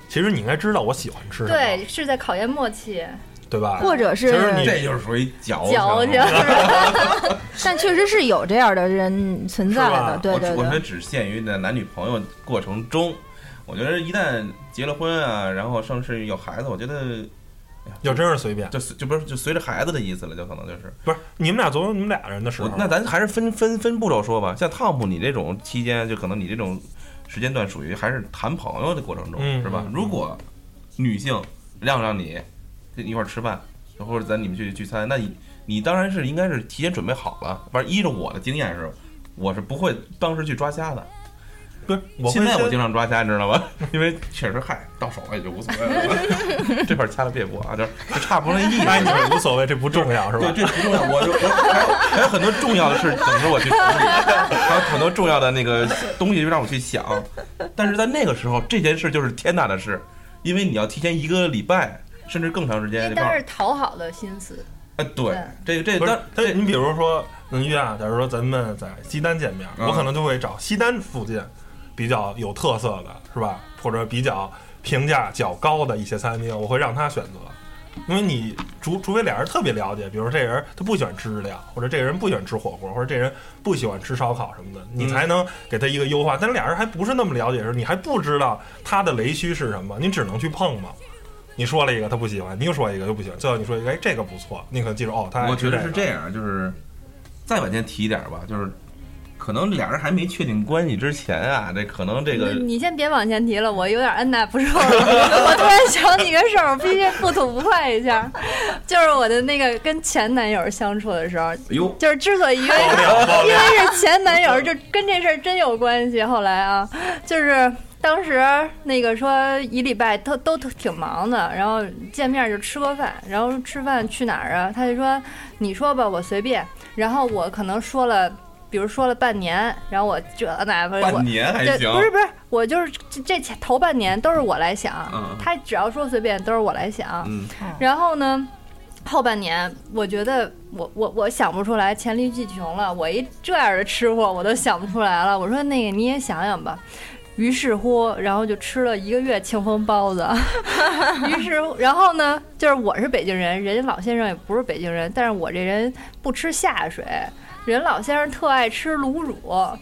[SPEAKER 2] 其实你应该知道我喜欢吃什么，
[SPEAKER 3] 对，是在考验默契，
[SPEAKER 2] 对吧？
[SPEAKER 4] 或者是
[SPEAKER 2] 其实你
[SPEAKER 1] 这就是属于矫
[SPEAKER 3] 矫情。
[SPEAKER 4] 但确实是有这样的人存在的，对对
[SPEAKER 1] 我我觉得。只限于在男女朋友过程中，我觉得一旦结了婚啊，然后甚至有孩子，我觉得
[SPEAKER 2] 要真是随便，
[SPEAKER 1] 就随就不是就随着孩子的意思了，就可能就是
[SPEAKER 2] 不是你们俩总有你们俩人的时候。
[SPEAKER 1] 那咱还是分分分步骤说吧。像汤姆你这种期间，就可能你这种时间段属于还是谈朋友的过程中，
[SPEAKER 2] 嗯
[SPEAKER 1] 是吧
[SPEAKER 2] 嗯？
[SPEAKER 1] 如果女性让让你一块儿吃饭，或者咱你们去聚餐，那你你当然是应该是提前准备好了。反正依着我的经验是，我是不会当时去抓瞎的。
[SPEAKER 2] 不是，我
[SPEAKER 1] 现在我经常抓瞎，你知道吧？因为确实嗨，到手了也就无所谓了。这块儿掐了别播啊，这这差不多那意思。
[SPEAKER 2] 哎，你们无所谓，这不重要是吧
[SPEAKER 1] 对，
[SPEAKER 2] 吧？
[SPEAKER 1] 这不重要，我就我还有还有很多重要的事等着我去处理，还有很多重要的那个东西让我去想。但是在那个时候，这件事就是天大的事，因为你要提前一个礼拜甚至更长时间。
[SPEAKER 3] 但是讨好的心思，
[SPEAKER 1] 哎，对，这个这
[SPEAKER 2] 不是
[SPEAKER 1] 个当，这
[SPEAKER 2] 但你比如说，嗯，约啊，假如说咱们在西单见面，
[SPEAKER 1] 嗯
[SPEAKER 2] 我可能就会找西单附近比较有特色的，是吧？或者比较评价较高的一些餐厅，我会让他选择。因为你除除非俩人特别了解，比如说这人他不喜欢吃日料，或者这个人不喜欢吃火锅，或者这人不喜欢吃烧烤什么的，你
[SPEAKER 1] 嗯
[SPEAKER 2] 才能给他一个优化。但是俩人还不是那么了解的时候，你还不知道他的雷区是什么，你只能去碰嘛。你说了一个他不喜欢，你又说一个又不喜欢，最后你说一个哎这个不错，你可能记住哦，他爱
[SPEAKER 1] 我觉得是这样，就是再往前提一点吧，就是可能俩人还没确定关系之前啊，这可能这个
[SPEAKER 3] 你先别往前提了，我有点按捺不住了。我突然想起个事儿，我必须不吐不快一下，就是我的那个跟前男友相处的时候，
[SPEAKER 1] 哟，
[SPEAKER 3] 就是之所以因为因，为是前男友，就跟这事儿真有关系。后来啊，就是当时那个说一礼拜都都挺忙的，然后见面就吃个饭，然后吃饭去哪儿啊？他就说你说吧，我随便。然后我可能说了，比如说了半年，然后我这那我
[SPEAKER 1] 半年还，行，
[SPEAKER 3] 不是不是，我就是这这前头半年都是我来想，
[SPEAKER 1] 嗯
[SPEAKER 3] 他只要说随便都是我来想。
[SPEAKER 1] 嗯，
[SPEAKER 3] 然后呢，后半年我觉得我我我想不出来，黔驴技穷了。我一这样的吃货我都想不出来了。我说那个你也想想吧。于是乎，然后就吃了一个月庆丰包子。于是乎，然后呢，就是我是北京人，人家老先生也不是北京人，但是我这人不吃下水。人老先生特爱吃卤煮，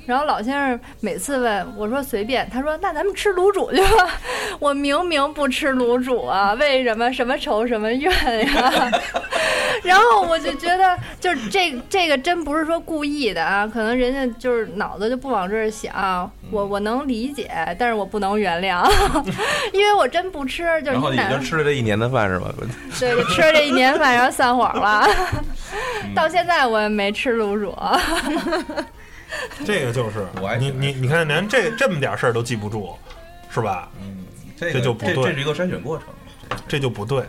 [SPEAKER 3] 然后老先生每次问我说随便，他说那咱们吃卤煮去吧。我明明不吃卤煮啊，为什么什么仇什么怨呀？然后我就觉得，就是这这个真不是说故意的啊，可能人家就是脑子就不往这儿想。我我能理解，但是我不能原谅，因为我真不吃，就是
[SPEAKER 1] 然后你
[SPEAKER 3] 你哪
[SPEAKER 1] 就吃了这一年的饭是吧？
[SPEAKER 3] 对，吃了这一年饭，然后散伙了。
[SPEAKER 1] 嗯
[SPEAKER 3] 到现在我也没吃卤煮。
[SPEAKER 2] 这个就是
[SPEAKER 1] 我还挺
[SPEAKER 2] 你你你看，连这这么点事儿都记不住，是吧？
[SPEAKER 1] 嗯，这
[SPEAKER 2] 这就不对
[SPEAKER 1] 这这是一个筛选过程。
[SPEAKER 2] 这就不对，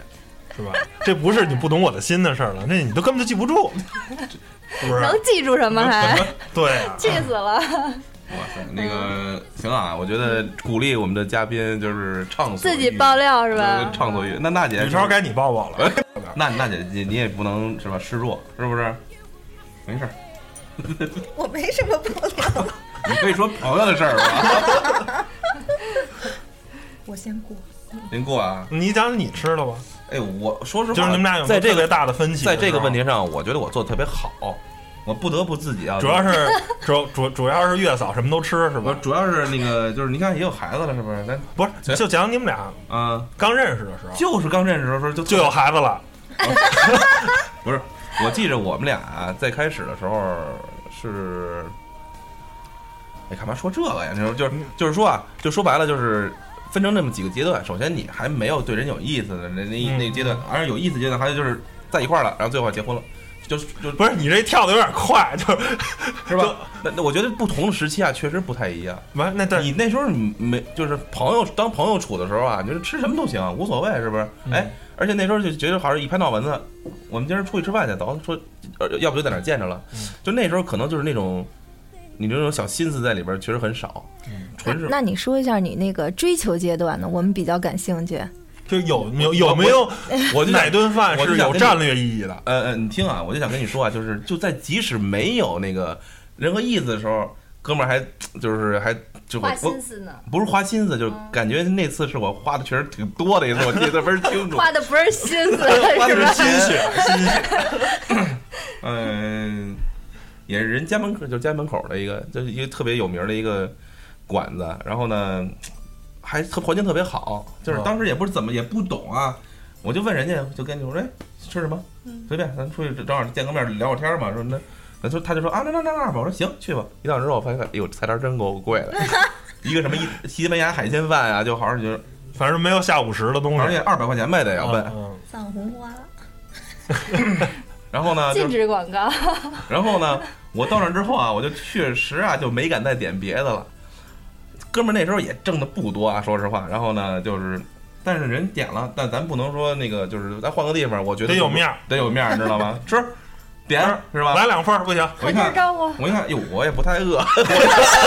[SPEAKER 2] 是吧？这不是你不懂我的心的事儿了，那你都根本就记不住，是不是？
[SPEAKER 3] 能记住什么还？
[SPEAKER 2] 对啊，
[SPEAKER 3] 气死了！
[SPEAKER 1] 哇塞，那个行啊，我觉得鼓励我们的嘉宾就是畅所
[SPEAKER 3] 自己爆料是
[SPEAKER 1] 对
[SPEAKER 3] 吧？
[SPEAKER 1] 畅所欲。那娜姐
[SPEAKER 2] 女超该你抱抱了。
[SPEAKER 1] 那娜姐你你也不能是吧示弱，是不是？没事儿，
[SPEAKER 5] 我没什么爆料，
[SPEAKER 1] 你可以说朋友的事儿吧。
[SPEAKER 5] 我先过。
[SPEAKER 1] 您过啊？
[SPEAKER 2] 你讲你吃了吧？
[SPEAKER 1] 哎，我说实话，
[SPEAKER 2] 就是你们俩有没
[SPEAKER 1] 在这个
[SPEAKER 2] 大的分歧？
[SPEAKER 1] 在这个问，题上，我觉得我做的特别好，我不得不自己啊。
[SPEAKER 2] 主要是主主主要是月嫂什么都吃是吧？
[SPEAKER 1] 主要是那个，就是你看也有孩子了，是不是？咱
[SPEAKER 2] 不是，就讲你们俩
[SPEAKER 1] 啊，
[SPEAKER 2] 刚认识的时候
[SPEAKER 1] 就是刚认识的时候就
[SPEAKER 2] 就有孩子了，
[SPEAKER 1] 不是，我记着我们俩啊在开始的时候是，哎，干嘛说这个呀？就是就是就是说啊，就说白了就是分成那么几个阶段。首先你还没有对人有意思的那那
[SPEAKER 2] 嗯
[SPEAKER 1] 那阶段，而有意思阶段还有就是在一块儿了，然后最后结婚了，就就
[SPEAKER 2] 不是你这跳的有点快，就是
[SPEAKER 1] 是吧？那那我觉得不同的时期啊，确实不太一样。
[SPEAKER 2] 完那但
[SPEAKER 1] 你那时候你没就是朋友当朋友处的时候啊，你就是吃什么都行，无所谓，是不是？
[SPEAKER 2] 嗯
[SPEAKER 1] 哎，而且那时候就觉得好像一拍脑门子，我们今儿出去吃饭去，走，说，呃要不就在哪儿见着了。
[SPEAKER 2] 嗯
[SPEAKER 1] 就那时候可能就是那种，你这种小心思在里边确实很少，
[SPEAKER 2] 嗯
[SPEAKER 1] 纯是
[SPEAKER 4] 那你说一下你那个追求阶段呢？我们比较感兴趣。
[SPEAKER 2] 就有没有有没有
[SPEAKER 1] 我就
[SPEAKER 2] 哪顿饭
[SPEAKER 1] 是
[SPEAKER 2] 有战略意义的？
[SPEAKER 1] 呃呃，你听啊，我就想跟你说啊，就是就在即使没有那个任何意思的时候，哥们儿还就是还就我
[SPEAKER 3] 花心思呢，
[SPEAKER 1] 不是花心思，就是感觉那次是我花的确实挺多的一次，我记得倍儿清楚。
[SPEAKER 3] 花的不是心思，
[SPEAKER 1] 花的？
[SPEAKER 3] 是
[SPEAKER 1] 心血，心血。嗯，也是人家门口，就是家门口的一个，就是一个特别有名的一个馆子。然后呢，还特环境特别好，就是当时也不是怎么也不懂啊，我就问人家，就跟你说，哎，吃什么？随便，咱出去正好见个面聊会天嘛。说那。那就他就说啊，那那那那吧，我说行，去吧。一到之后，我发现，哎呦，菜单真够贵的，一个什么一西班牙海鲜饭啊，就好像就是，
[SPEAKER 2] 反正没有下午时的东西。
[SPEAKER 1] 而且二百块钱呗，得要问。
[SPEAKER 2] 嗯嗯
[SPEAKER 5] 放红花，
[SPEAKER 1] 然后呢，
[SPEAKER 3] 禁止广告。
[SPEAKER 1] 然后呢，我到那之后啊，我就确实啊就没敢再点别的了。哥们儿那时候也挣的不多啊，说实话。然后呢，就是，但是人点了，但咱不能说那个，就是咱换个地方，我觉得
[SPEAKER 2] 得有面儿，
[SPEAKER 1] 得有面儿，知道吗？吃，点是吧？
[SPEAKER 2] 来两份儿不行，
[SPEAKER 1] 我一看，我一看，哟，我也不太饿，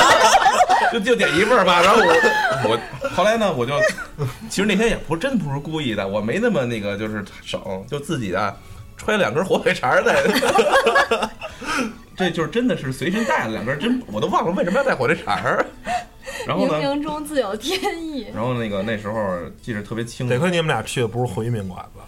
[SPEAKER 1] 就就点一份儿吧。然后我我后来呢，我就其实那天也不真不是故意的，我没那么那个就是省，就自己啊揣两根火腿肠儿在。这就是真的是随身带了两根，真我都忘了为什么要带火腿肠儿。然后
[SPEAKER 3] 冥
[SPEAKER 1] 呢，
[SPEAKER 3] 冥中自有天意。
[SPEAKER 1] 然后那个那时候记得特别清楚
[SPEAKER 2] 得，亏你们俩去的不是回民馆子，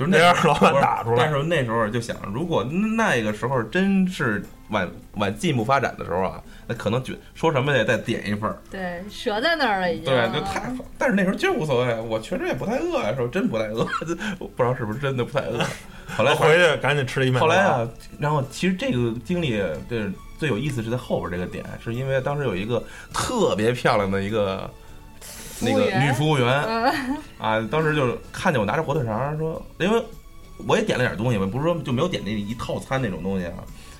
[SPEAKER 1] 就是
[SPEAKER 2] 那
[SPEAKER 1] 那
[SPEAKER 2] 让老板打出来
[SPEAKER 1] 但是那时候就想，如果那个时候真是往往进一步发展的时候啊，那可能就说什么也得点一份儿，
[SPEAKER 3] 对，折在那儿了已经。
[SPEAKER 1] 对，就太好。但是那时候真无所谓，我确实也不太饿啊，说真不太饿，我 不知道是不是真的不太饿。后来
[SPEAKER 2] 回去赶紧吃了一面。
[SPEAKER 1] 后来啊，然后其实这个经历，对最有意思是在后边这个点，是因为当时有一个特别漂亮的一个那个女服务员
[SPEAKER 3] 嗯，
[SPEAKER 1] 啊，当时就是看见我拿着火腿肠，说，因为我也点了点东西，我不是说就没有点那一套餐那种东西啊，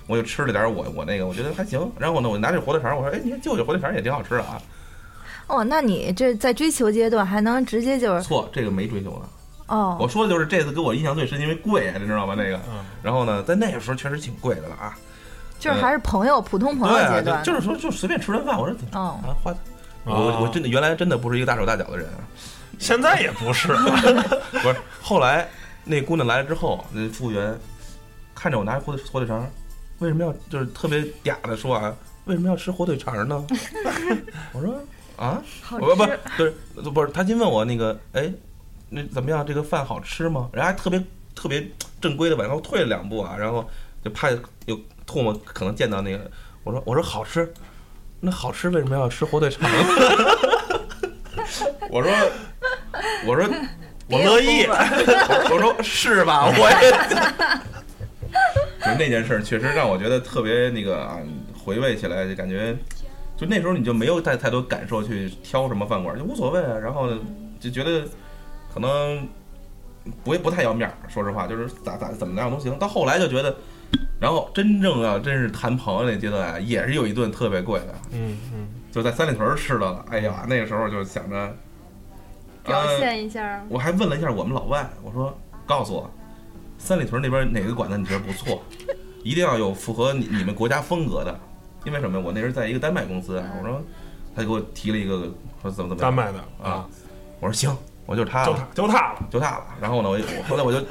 [SPEAKER 1] 我就吃了点我我那个，我觉得还行。然后呢，我拿这火腿肠，我说，哎，你看舅舅火腿肠也挺好吃的啊。
[SPEAKER 4] 哦，那你这在追求阶段还能直接就是
[SPEAKER 1] 错，这个没追求呢。
[SPEAKER 4] 哦，
[SPEAKER 1] 我说的就是这次给我印象最深，因为贵啊，你知道吗？那个，
[SPEAKER 2] 嗯，
[SPEAKER 1] 然后呢，在那个时候确实挺贵的了啊。
[SPEAKER 4] 就是还是朋友普通朋友阶，段，
[SPEAKER 1] 就就是说就随便吃顿饭，我说
[SPEAKER 4] 哦，
[SPEAKER 1] 啊花。我
[SPEAKER 2] 哦
[SPEAKER 1] 我真的原来真的不是一个大手大脚的人，啊
[SPEAKER 2] 现在也不是，
[SPEAKER 1] 不是。后来那姑娘来了之后，那服务员看着我拿着火腿火腿肠，为什么要就是特别嗲的说啊，为什么要吃火腿肠呢？我说啊，
[SPEAKER 4] 好
[SPEAKER 1] 我不
[SPEAKER 4] 是，
[SPEAKER 1] 对，不是，他先问我那个，哎，那怎么样？这个饭好吃吗？然后还特别特别正规的往后退了两步啊，然后就怕有唾沫可能溅到那个，我说我说好吃，那好吃为什么要吃火腿肠？我说我说
[SPEAKER 2] 我乐意。
[SPEAKER 1] 我说是吧？我也。就那件事儿，确实让我觉得特别那个啊，回味起来就感觉，就那时候你就没有太太多感受去挑什么饭馆，就无所谓啊。然后，就觉得可能不不太要面儿，说实话，就是咋咋怎么样都行。到后来就觉得，然后真正要真是谈朋友那阶段啊，也是有一顿特别贵的，
[SPEAKER 2] 嗯嗯，
[SPEAKER 1] 就在三里屯儿吃的了。哎呀，那个时候就想着
[SPEAKER 3] 表
[SPEAKER 1] 呃
[SPEAKER 3] 现一下。
[SPEAKER 1] 我还问了一下我们老外，我说告诉我，三里屯那边哪个馆子你觉得不错？一定要有符合你你们国家风格的，因为什么？我那时候在一个丹麦公司啊，我说他就给我提了一个说怎么怎么样
[SPEAKER 2] 丹麦的
[SPEAKER 1] 啊，，我说行，我就是他
[SPEAKER 2] 就
[SPEAKER 1] 了，
[SPEAKER 2] 他就他了，
[SPEAKER 1] 就他了。然后呢，我就我后来我就，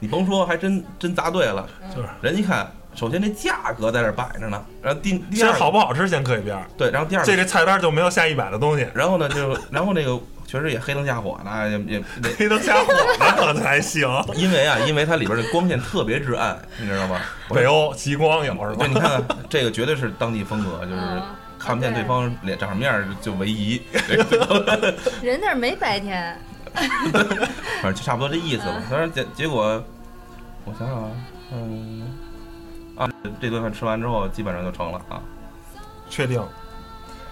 [SPEAKER 1] 你甭说，还真真答对了。
[SPEAKER 2] 就是
[SPEAKER 1] 人一看，首先这价格在这儿摆着呢，然后第第
[SPEAKER 2] 先
[SPEAKER 1] 二
[SPEAKER 2] 好不好吃先搁一边儿，
[SPEAKER 1] 对，然后第二
[SPEAKER 2] 这个菜单就没有下一百的东西，
[SPEAKER 1] 然后呢就然后那个确实也黑灯瞎火的，也也也
[SPEAKER 2] 黑灯瞎火的可才行。
[SPEAKER 1] 因为啊，因为它里边的光线特别之暗，你知道吗？
[SPEAKER 2] 北欧极光有是吧
[SPEAKER 1] 对，？你看看这个绝对是当地风格，就是
[SPEAKER 3] 嗯
[SPEAKER 1] 看不见对方脸长什么样儿就为宜，
[SPEAKER 3] 人那儿没白天，
[SPEAKER 1] 反正就差不多这意思吧。但是结结果，我想想啊，嗯，啊，这顿饭吃完之后基本上就成了啊。
[SPEAKER 2] 确定？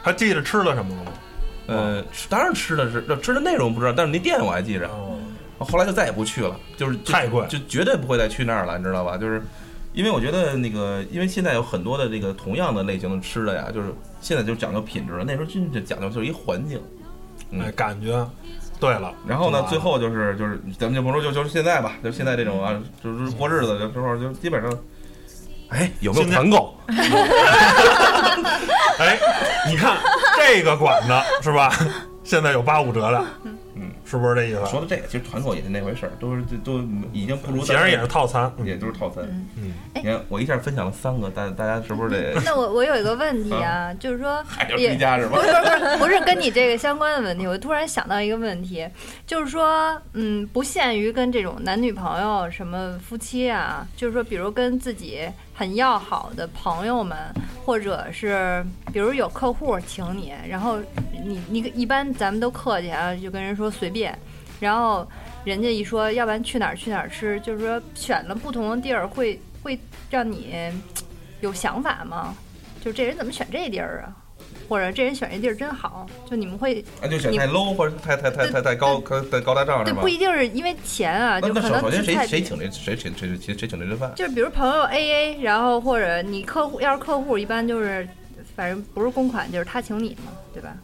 [SPEAKER 2] 还记着吃了什么了吗？
[SPEAKER 1] 呃，吃当然吃的是吃的内容不知道，但是那店我还记着。
[SPEAKER 2] 哦，
[SPEAKER 1] 后来就再也不去了，就是就
[SPEAKER 2] 太贵
[SPEAKER 1] 就绝对不会再去那儿了，你知道吧？就是因为我觉得那个，因为现在有很多的这个同样的类型的吃的呀，就是现在就讲究品质了，那时候真是讲究就是一环境。嗯
[SPEAKER 2] 哎，感觉对了。
[SPEAKER 1] 然后呢，最后就是就是咱们就甭说就就是现在吧，就现在这种啊，就是过日子的时候，就基本上，哎，有没有团购？
[SPEAKER 2] 哎，你看这个馆子是吧？现在有八五折的，
[SPEAKER 1] 嗯，
[SPEAKER 2] 是不是这意思？
[SPEAKER 1] 说的这个，其实团购也是那回事儿，都是都已经不如
[SPEAKER 2] 显然也是套餐。
[SPEAKER 1] 也都是套餐。
[SPEAKER 2] 嗯，
[SPEAKER 1] 你看我一下分享了三个，大大家是不是得
[SPEAKER 3] 那我我有一个问题啊，就是说
[SPEAKER 1] 还要
[SPEAKER 3] 也
[SPEAKER 1] 追加是吧
[SPEAKER 3] 不？是不是不是不是跟你这个相关的问题，我突然想到一个问题，就是说，嗯，不限于跟这种男女朋友、什么夫妻啊，就是说，比如跟自己很要好的朋友们，或者是比如有客户请你，然后你你一般咱们都客气啊，就跟人说随便，然后人家一说，要不然去哪儿去哪儿吃，就是说选了不同的地儿，会会让你有想法吗？就这人怎么选这地儿啊？或者这人选这地儿真好？就你们会
[SPEAKER 1] 啊，就选
[SPEAKER 3] 你
[SPEAKER 1] 太 low 或者太太太太太高太太高大上是吧
[SPEAKER 3] 对不？一定是因为钱啊，
[SPEAKER 1] 那
[SPEAKER 3] 就可能
[SPEAKER 1] 那首首先谁谁请这谁请谁谁谁请这顿饭？
[SPEAKER 3] 就是比如朋友 A A，然后或者你客户要是客户，一般就是反正不是公款就是他请你嘛，对吧？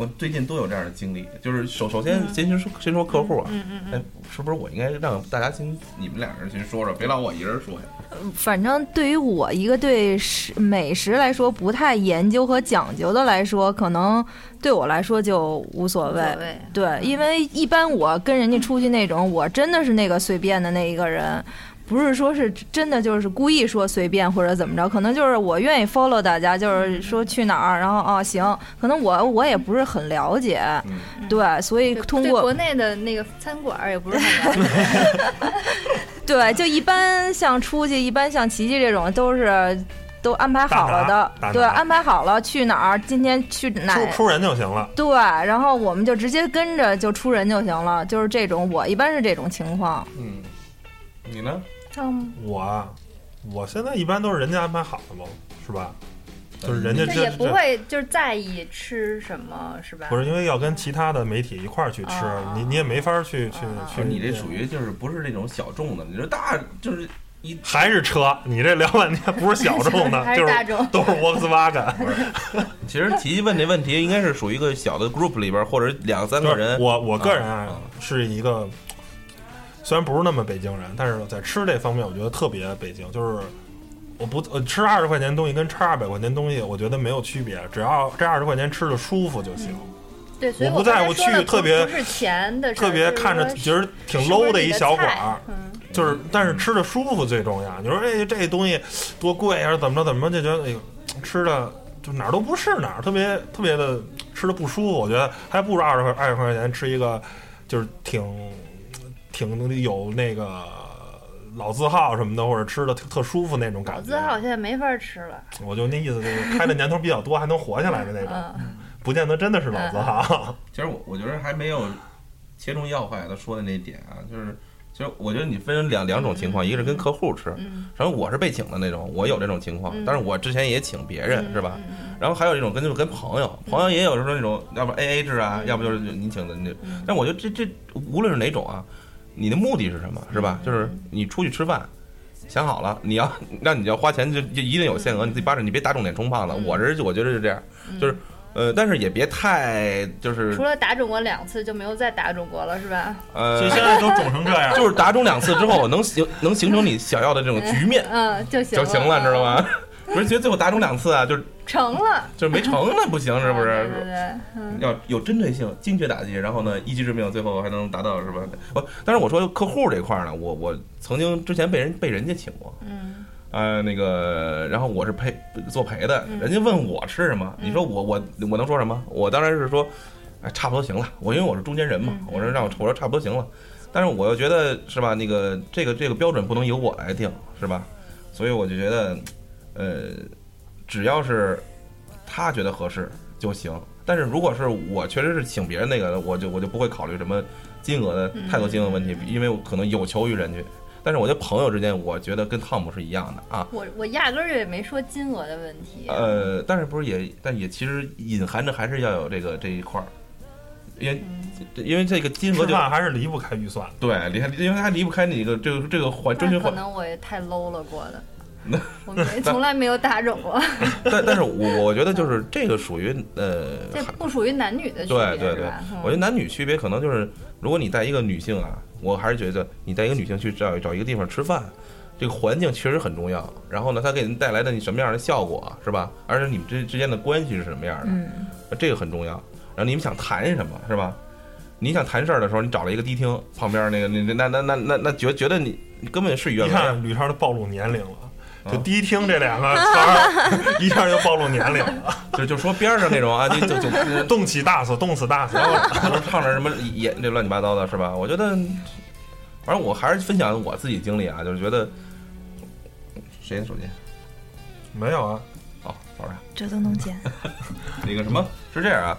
[SPEAKER 1] 我最近都有这样的经历，就是首首先先先说先说客户啊，
[SPEAKER 3] 嗯嗯
[SPEAKER 1] 哎，是不是我应该让大家先你们俩人先说说，别老我一人说呀？
[SPEAKER 4] 反正对于我一个对食美食来说不太研究和讲究的来说，可能对我来说就无所谓。
[SPEAKER 3] 无所谓。
[SPEAKER 4] 对，因为一般我跟人家出去那种，我真的是那个随便的那一个人，不是说是真的就是故意说随便或者怎么着，可能就是我愿意 follow 大家，就是说去哪儿，然后哦行，可能我我也不是很了解，
[SPEAKER 1] 嗯
[SPEAKER 4] 对，所以通过
[SPEAKER 3] 国内的那个餐馆也不是很了解
[SPEAKER 4] 对，就一般像出去，一般像琪琪这种都是都安排好了的对，安排好了去哪儿，今天去哪
[SPEAKER 2] 出出人就行了。
[SPEAKER 4] 对，然后我们就直接跟着就出人就行了，就是这种，我一般是这种情况。
[SPEAKER 1] 嗯，你呢？
[SPEAKER 3] 嗯，
[SPEAKER 2] 我啊，我现在一般都是人家安排好的喽，是吧？就是人家这
[SPEAKER 3] 也不会就是在意吃什么，是吧？
[SPEAKER 2] 不是因为要跟其他的媒体一块儿去吃，
[SPEAKER 3] 哦
[SPEAKER 2] 你你也没法去去
[SPEAKER 3] 哦
[SPEAKER 2] 去。
[SPEAKER 1] 你这属于就是不是那种小众的，你说大就是一
[SPEAKER 2] 还是车，你这聊半天不是小众的，
[SPEAKER 3] 还
[SPEAKER 2] 就是
[SPEAKER 3] 大众。
[SPEAKER 2] 都是 Volkswagen。
[SPEAKER 1] 其实提问这问题应该是属于一个小的 group 里边，或者两三个人。
[SPEAKER 2] 我我个人啊
[SPEAKER 1] 啊
[SPEAKER 2] 是一个，虽然不是那么北京人，但是在吃这方面我觉得特别北京，就是我不呃吃二十块钱东西跟吃二百块钱东西，我觉得没有区别，只要这二十块钱吃的舒服就行。
[SPEAKER 3] 对，所以
[SPEAKER 2] 我不在乎去特别
[SPEAKER 3] 不是钱的，
[SPEAKER 2] 特别看着
[SPEAKER 3] 说
[SPEAKER 2] 觉得挺 low 的一小馆儿，
[SPEAKER 3] 嗯，
[SPEAKER 2] 就是但是吃的舒服最重要。你说哎这东西多贵啊，怎么着怎么着，就觉得哎呦吃的就哪儿都不是哪儿，特别特别的吃的不舒服。我觉得还不如二十块二十块钱吃一个就是挺挺有那个老字号什么的，或者吃的特特舒服那种感觉老
[SPEAKER 3] 字号。现在没法吃了，
[SPEAKER 2] 我就那意思，就是开的年头比较多，还能活下来的那种，
[SPEAKER 3] 嗯，
[SPEAKER 2] 不见得真的是老字号。
[SPEAKER 1] 其实我我觉得还没有切中要害他说的那点啊，就是其实我觉得你分两两种情况，一个是跟客户吃，
[SPEAKER 3] 嗯
[SPEAKER 1] 然后我是被请的那种，我有这种情况
[SPEAKER 3] 嗯，
[SPEAKER 1] 但是我之前也请别人
[SPEAKER 3] 嗯
[SPEAKER 1] 是吧？？
[SPEAKER 3] 嗯
[SPEAKER 1] 然后还有一种跟就是跟朋友，朋友也有时候那种，要不 A A 制啊，
[SPEAKER 3] 嗯
[SPEAKER 1] 要不就是你请的那
[SPEAKER 3] 嗯。
[SPEAKER 1] 但我觉得这这无论是哪种啊，你的目的是什么，是吧？就是你出去吃饭，想好了，你要 那你要花钱就就一定有限额，你自己扒着，你别打肿脸充胖子。
[SPEAKER 3] 嗯
[SPEAKER 1] 我这我觉得是这样，就是呃，但是也别太就是
[SPEAKER 3] 除了打肿过两次，就没有再打肿过了，是吧？
[SPEAKER 1] 呃
[SPEAKER 2] 所以，现在都肿成这样，
[SPEAKER 1] 就是打肿两次之后能形能形成你想要的这种局面
[SPEAKER 3] 嗯，就行
[SPEAKER 1] 就行了，
[SPEAKER 3] 了，
[SPEAKER 1] 知道吗？不是觉得最后打肿两次啊，就是
[SPEAKER 3] 成了，
[SPEAKER 1] 就是没成那不行，是不是？
[SPEAKER 3] 对对，嗯
[SPEAKER 1] 要有针对性、精确打击，然后呢，一击致命，最后还能达到是吧？我，但是我说客户这块儿呢，我我曾经之前被人被人家请过，
[SPEAKER 3] 嗯
[SPEAKER 1] 呃，那个，然后我是陪作陪的，
[SPEAKER 3] 嗯
[SPEAKER 1] 人家问我吃什么，你说我我我能说什么？我当然是说，哎，差不多行了。我因为我是中间人嘛，
[SPEAKER 3] 嗯
[SPEAKER 1] 我说让我我说差不多行了，但是我又觉得是吧？那个这个这个标准不能由我来定，是吧？所以我就觉得，呃，只要是他觉得合适就行。但是如果是我确实是请别人那个，我就我就不会考虑什么金额的太多金额问题，因为我可能有求于人去。但是我觉得朋友之间，我觉得跟汤姆是一样的啊。
[SPEAKER 3] 我我压根儿也没说金额的问题，
[SPEAKER 1] 呃，但是不是也，但也其实隐含着还是要有这个这一块儿，因为因为这个金额就
[SPEAKER 2] 吃饭还是离不开预算。
[SPEAKER 1] 对，离开，因为它离不开你这个这个这个环中循环。
[SPEAKER 3] 能我也太 low 了过的，我们从来没有打肿过，
[SPEAKER 1] 但但是我我觉得就是这个属于呃，
[SPEAKER 3] 这不属于男女的区别，
[SPEAKER 1] 对对对我觉得男女区别可能就是，如果你带一个女性啊，我还是觉得你带一个女性去找找一个地方吃饭，这个环境确实很重要。然后呢，它给您带来的你什么样的效果，是吧？而且你们之之间的关系是什么样的，
[SPEAKER 4] 嗯，
[SPEAKER 1] 这个很重要。然后你们想谈什么，是吧？你想谈事儿的时候，你找了一个迪厅旁边那个那那那那那那觉觉得你你根本事与
[SPEAKER 2] 一
[SPEAKER 1] 愿违。
[SPEAKER 2] 看吕超都暴露年龄了，就
[SPEAKER 1] 啊
[SPEAKER 2] 迪厅这两个词儿，一下就暴露年龄了。
[SPEAKER 1] 就就说边上那种啊，就就就
[SPEAKER 2] 动起大死，动死大死。
[SPEAKER 1] 然后唱着什么演这乱七八糟的，是吧？我觉得，反正我还是分享我自己经历啊，就是觉得谁的手机？
[SPEAKER 2] 没有啊，
[SPEAKER 1] 哦，sorry，
[SPEAKER 5] 这都能剪。
[SPEAKER 1] 那个什么是这样啊？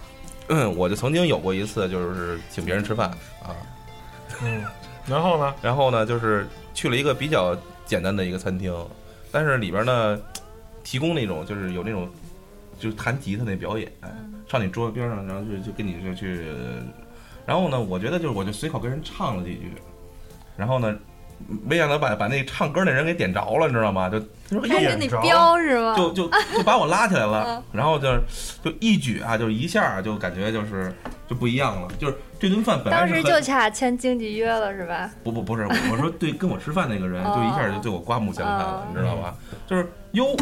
[SPEAKER 1] 嗯，我就曾经有过一次，就是请别人吃饭啊，
[SPEAKER 2] 嗯，然后呢？
[SPEAKER 1] 然后呢，就是去了一个比较简单的一个餐厅，但是里边呢提供那种就是有那种就是弹吉他那表演，上你桌子边上，然后就就跟你就去，然后呢，我觉得就是我就随口跟人唱了几句，然后呢，没想到把把那唱歌那人给点着了，你知道吗？就他说哟
[SPEAKER 3] 开始你
[SPEAKER 2] 眼着
[SPEAKER 3] 飙是吗？
[SPEAKER 1] 就就就把我拉起来
[SPEAKER 3] 嗯
[SPEAKER 1] 了，然后就是就一举啊，就一下啊就感觉就是就不一样了，就是这顿饭本来
[SPEAKER 3] 当时就差签经济约了是吧？
[SPEAKER 1] 不不不是，我说对跟我吃饭那个人
[SPEAKER 3] 哦
[SPEAKER 1] 就一下就对我刮目相看了
[SPEAKER 3] 哦，
[SPEAKER 1] 你知道吧？就是哟，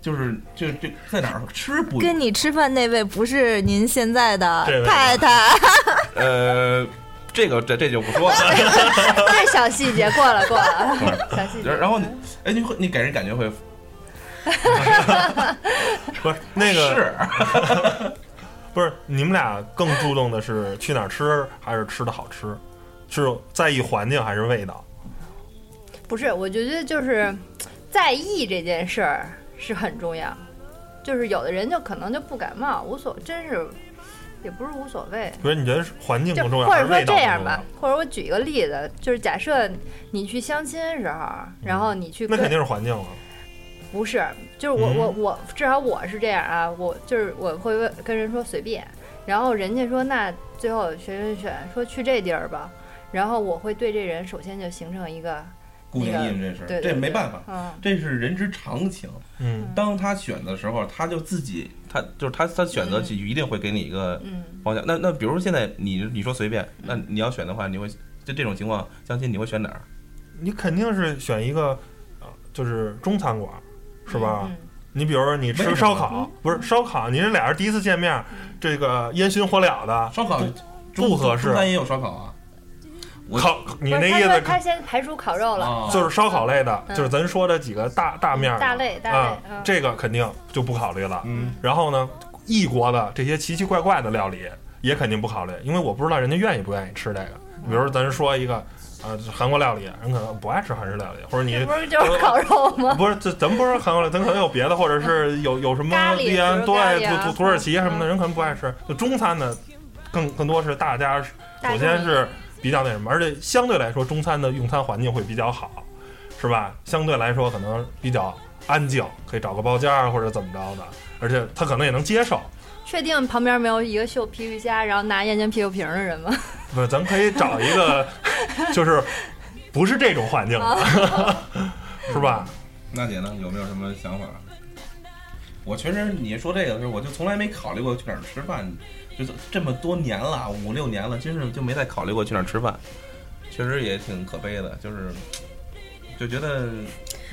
[SPEAKER 1] 就是这这在哪儿吃不
[SPEAKER 4] 跟你吃饭那位不是您现在的太太，
[SPEAKER 1] 呃，这个这这就不说了。
[SPEAKER 3] 这小细节过了过了，小细节。
[SPEAKER 1] 然后你哎，你会你给人感觉会
[SPEAKER 2] 不是那个
[SPEAKER 1] 是
[SPEAKER 2] 不是你们俩更注重的是去哪儿吃，还是吃的好吃？是在意环境还是味道？
[SPEAKER 3] 不是，我觉得就是在意这件事儿是很重要。就是有的人就可能就不感冒，无所，真是也不是无所谓。
[SPEAKER 2] 不是你觉得环境
[SPEAKER 3] 就
[SPEAKER 2] 更重要，
[SPEAKER 3] 或者说这样吧或者我举一个例子，就是假设你去相亲的时候，然后你去跟
[SPEAKER 2] 那肯定是环境了。
[SPEAKER 3] 不是，就是我、
[SPEAKER 2] 嗯
[SPEAKER 3] 我我至少我是这样啊，我就是我会问跟人说随便，然后人家说那最后选选选说去这地儿吧，然后我会对这人首先就形成一个
[SPEAKER 1] 固定印这事儿，这没办法，
[SPEAKER 3] 嗯
[SPEAKER 1] 这是人之常情。
[SPEAKER 2] 嗯，
[SPEAKER 1] 当他选的时候，他就自己，他就是他他选择就一定会给你一个
[SPEAKER 3] 嗯
[SPEAKER 1] 方向。那那比如说现在你你说随便，那你要选的话，你会就这种情况相亲你会选哪儿？
[SPEAKER 2] 你肯定是选一个，呃，就是中餐馆，是吧？
[SPEAKER 3] 嗯
[SPEAKER 2] 你比如说你吃烧烤，不是烧烤，你这俩人第一次见面，这个烟熏火燎的，
[SPEAKER 1] 烧烤
[SPEAKER 2] 不合适
[SPEAKER 1] 中餐也有烧烤啊。我
[SPEAKER 2] 烤，你那意思
[SPEAKER 3] 他先排除烤肉了，
[SPEAKER 1] 啊。
[SPEAKER 2] 就是烧烤类的，
[SPEAKER 3] 嗯。
[SPEAKER 2] 就是咱说的几个大大面
[SPEAKER 3] 大类大
[SPEAKER 2] 啊
[SPEAKER 3] 类，嗯。
[SPEAKER 2] 这个肯定就不考虑了。
[SPEAKER 1] 嗯，
[SPEAKER 2] 然后呢，异国的这些奇奇怪怪的料理也肯定不考虑，因为我不知道人家愿意不愿意吃这个。比如咱说一个，呃，韩国料理，人可能不爱吃韩式料理，或者你
[SPEAKER 3] 不是就是烤肉吗？
[SPEAKER 2] 不是，这咱不是韩国料理，咱可能有别的，或者是 有有什么对土土土耳其什么的，
[SPEAKER 3] 嗯。
[SPEAKER 2] 人可能不爱吃。就中餐呢，更更多是大家首先是比较那什么，而且相对来说，中餐的用餐环境会比较好，是吧？相对来说可能比较安静，可以找个包间儿或者怎么着的，而且他可能也能接受。
[SPEAKER 3] 确定旁边没有一个秀皮皮虾，然后拿燕京啤酒瓶的人吗？
[SPEAKER 2] 不是，咱可以找一个，就是不是这种环境的，是吧？
[SPEAKER 1] 娜姐呢？有没有什么想法？我确实，你说这个我就从来没考虑过去哪儿吃饭，就这么多年了，五六年了，真是就没再考虑过去哪儿吃饭，确实也挺可悲的，就是就觉得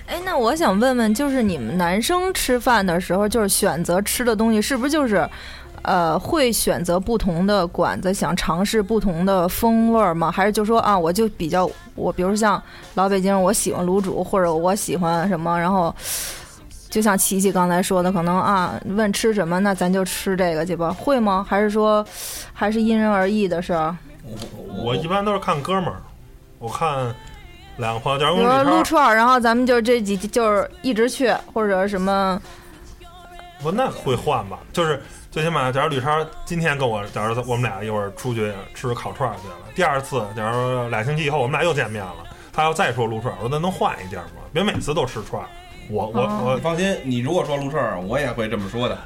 [SPEAKER 4] 哎，那我想问问，就是你们男生吃饭的时候，就是选择吃的东西，是不是就是，呃，会选择不同的馆子，想尝试不同的风味儿吗？还是就说啊，我就比较我，比如像老北京，我喜欢卤煮，或者我喜欢什么，然后。就像琪琪刚才说的，可能啊，问吃什么，那咱就吃这个去吧，会吗？还是说，还是因人而异的事儿？
[SPEAKER 1] 我
[SPEAKER 2] 我一般都是看哥们儿，我看两个朋友，假如
[SPEAKER 4] 说撸串儿，然后咱们就这几就是一直去，或者什么
[SPEAKER 2] 不那会换吧，就是最起码，假如吕超今天跟我，假如我们俩一会儿出去吃烤串儿去了，第二次，假如俩星期以后我们俩又见面了，他要再说撸串儿，我说那能换一家吗？别每次都吃串儿。我我
[SPEAKER 4] 哦
[SPEAKER 2] 我
[SPEAKER 1] 你放心，你如果说撸串儿，我也会这么说的，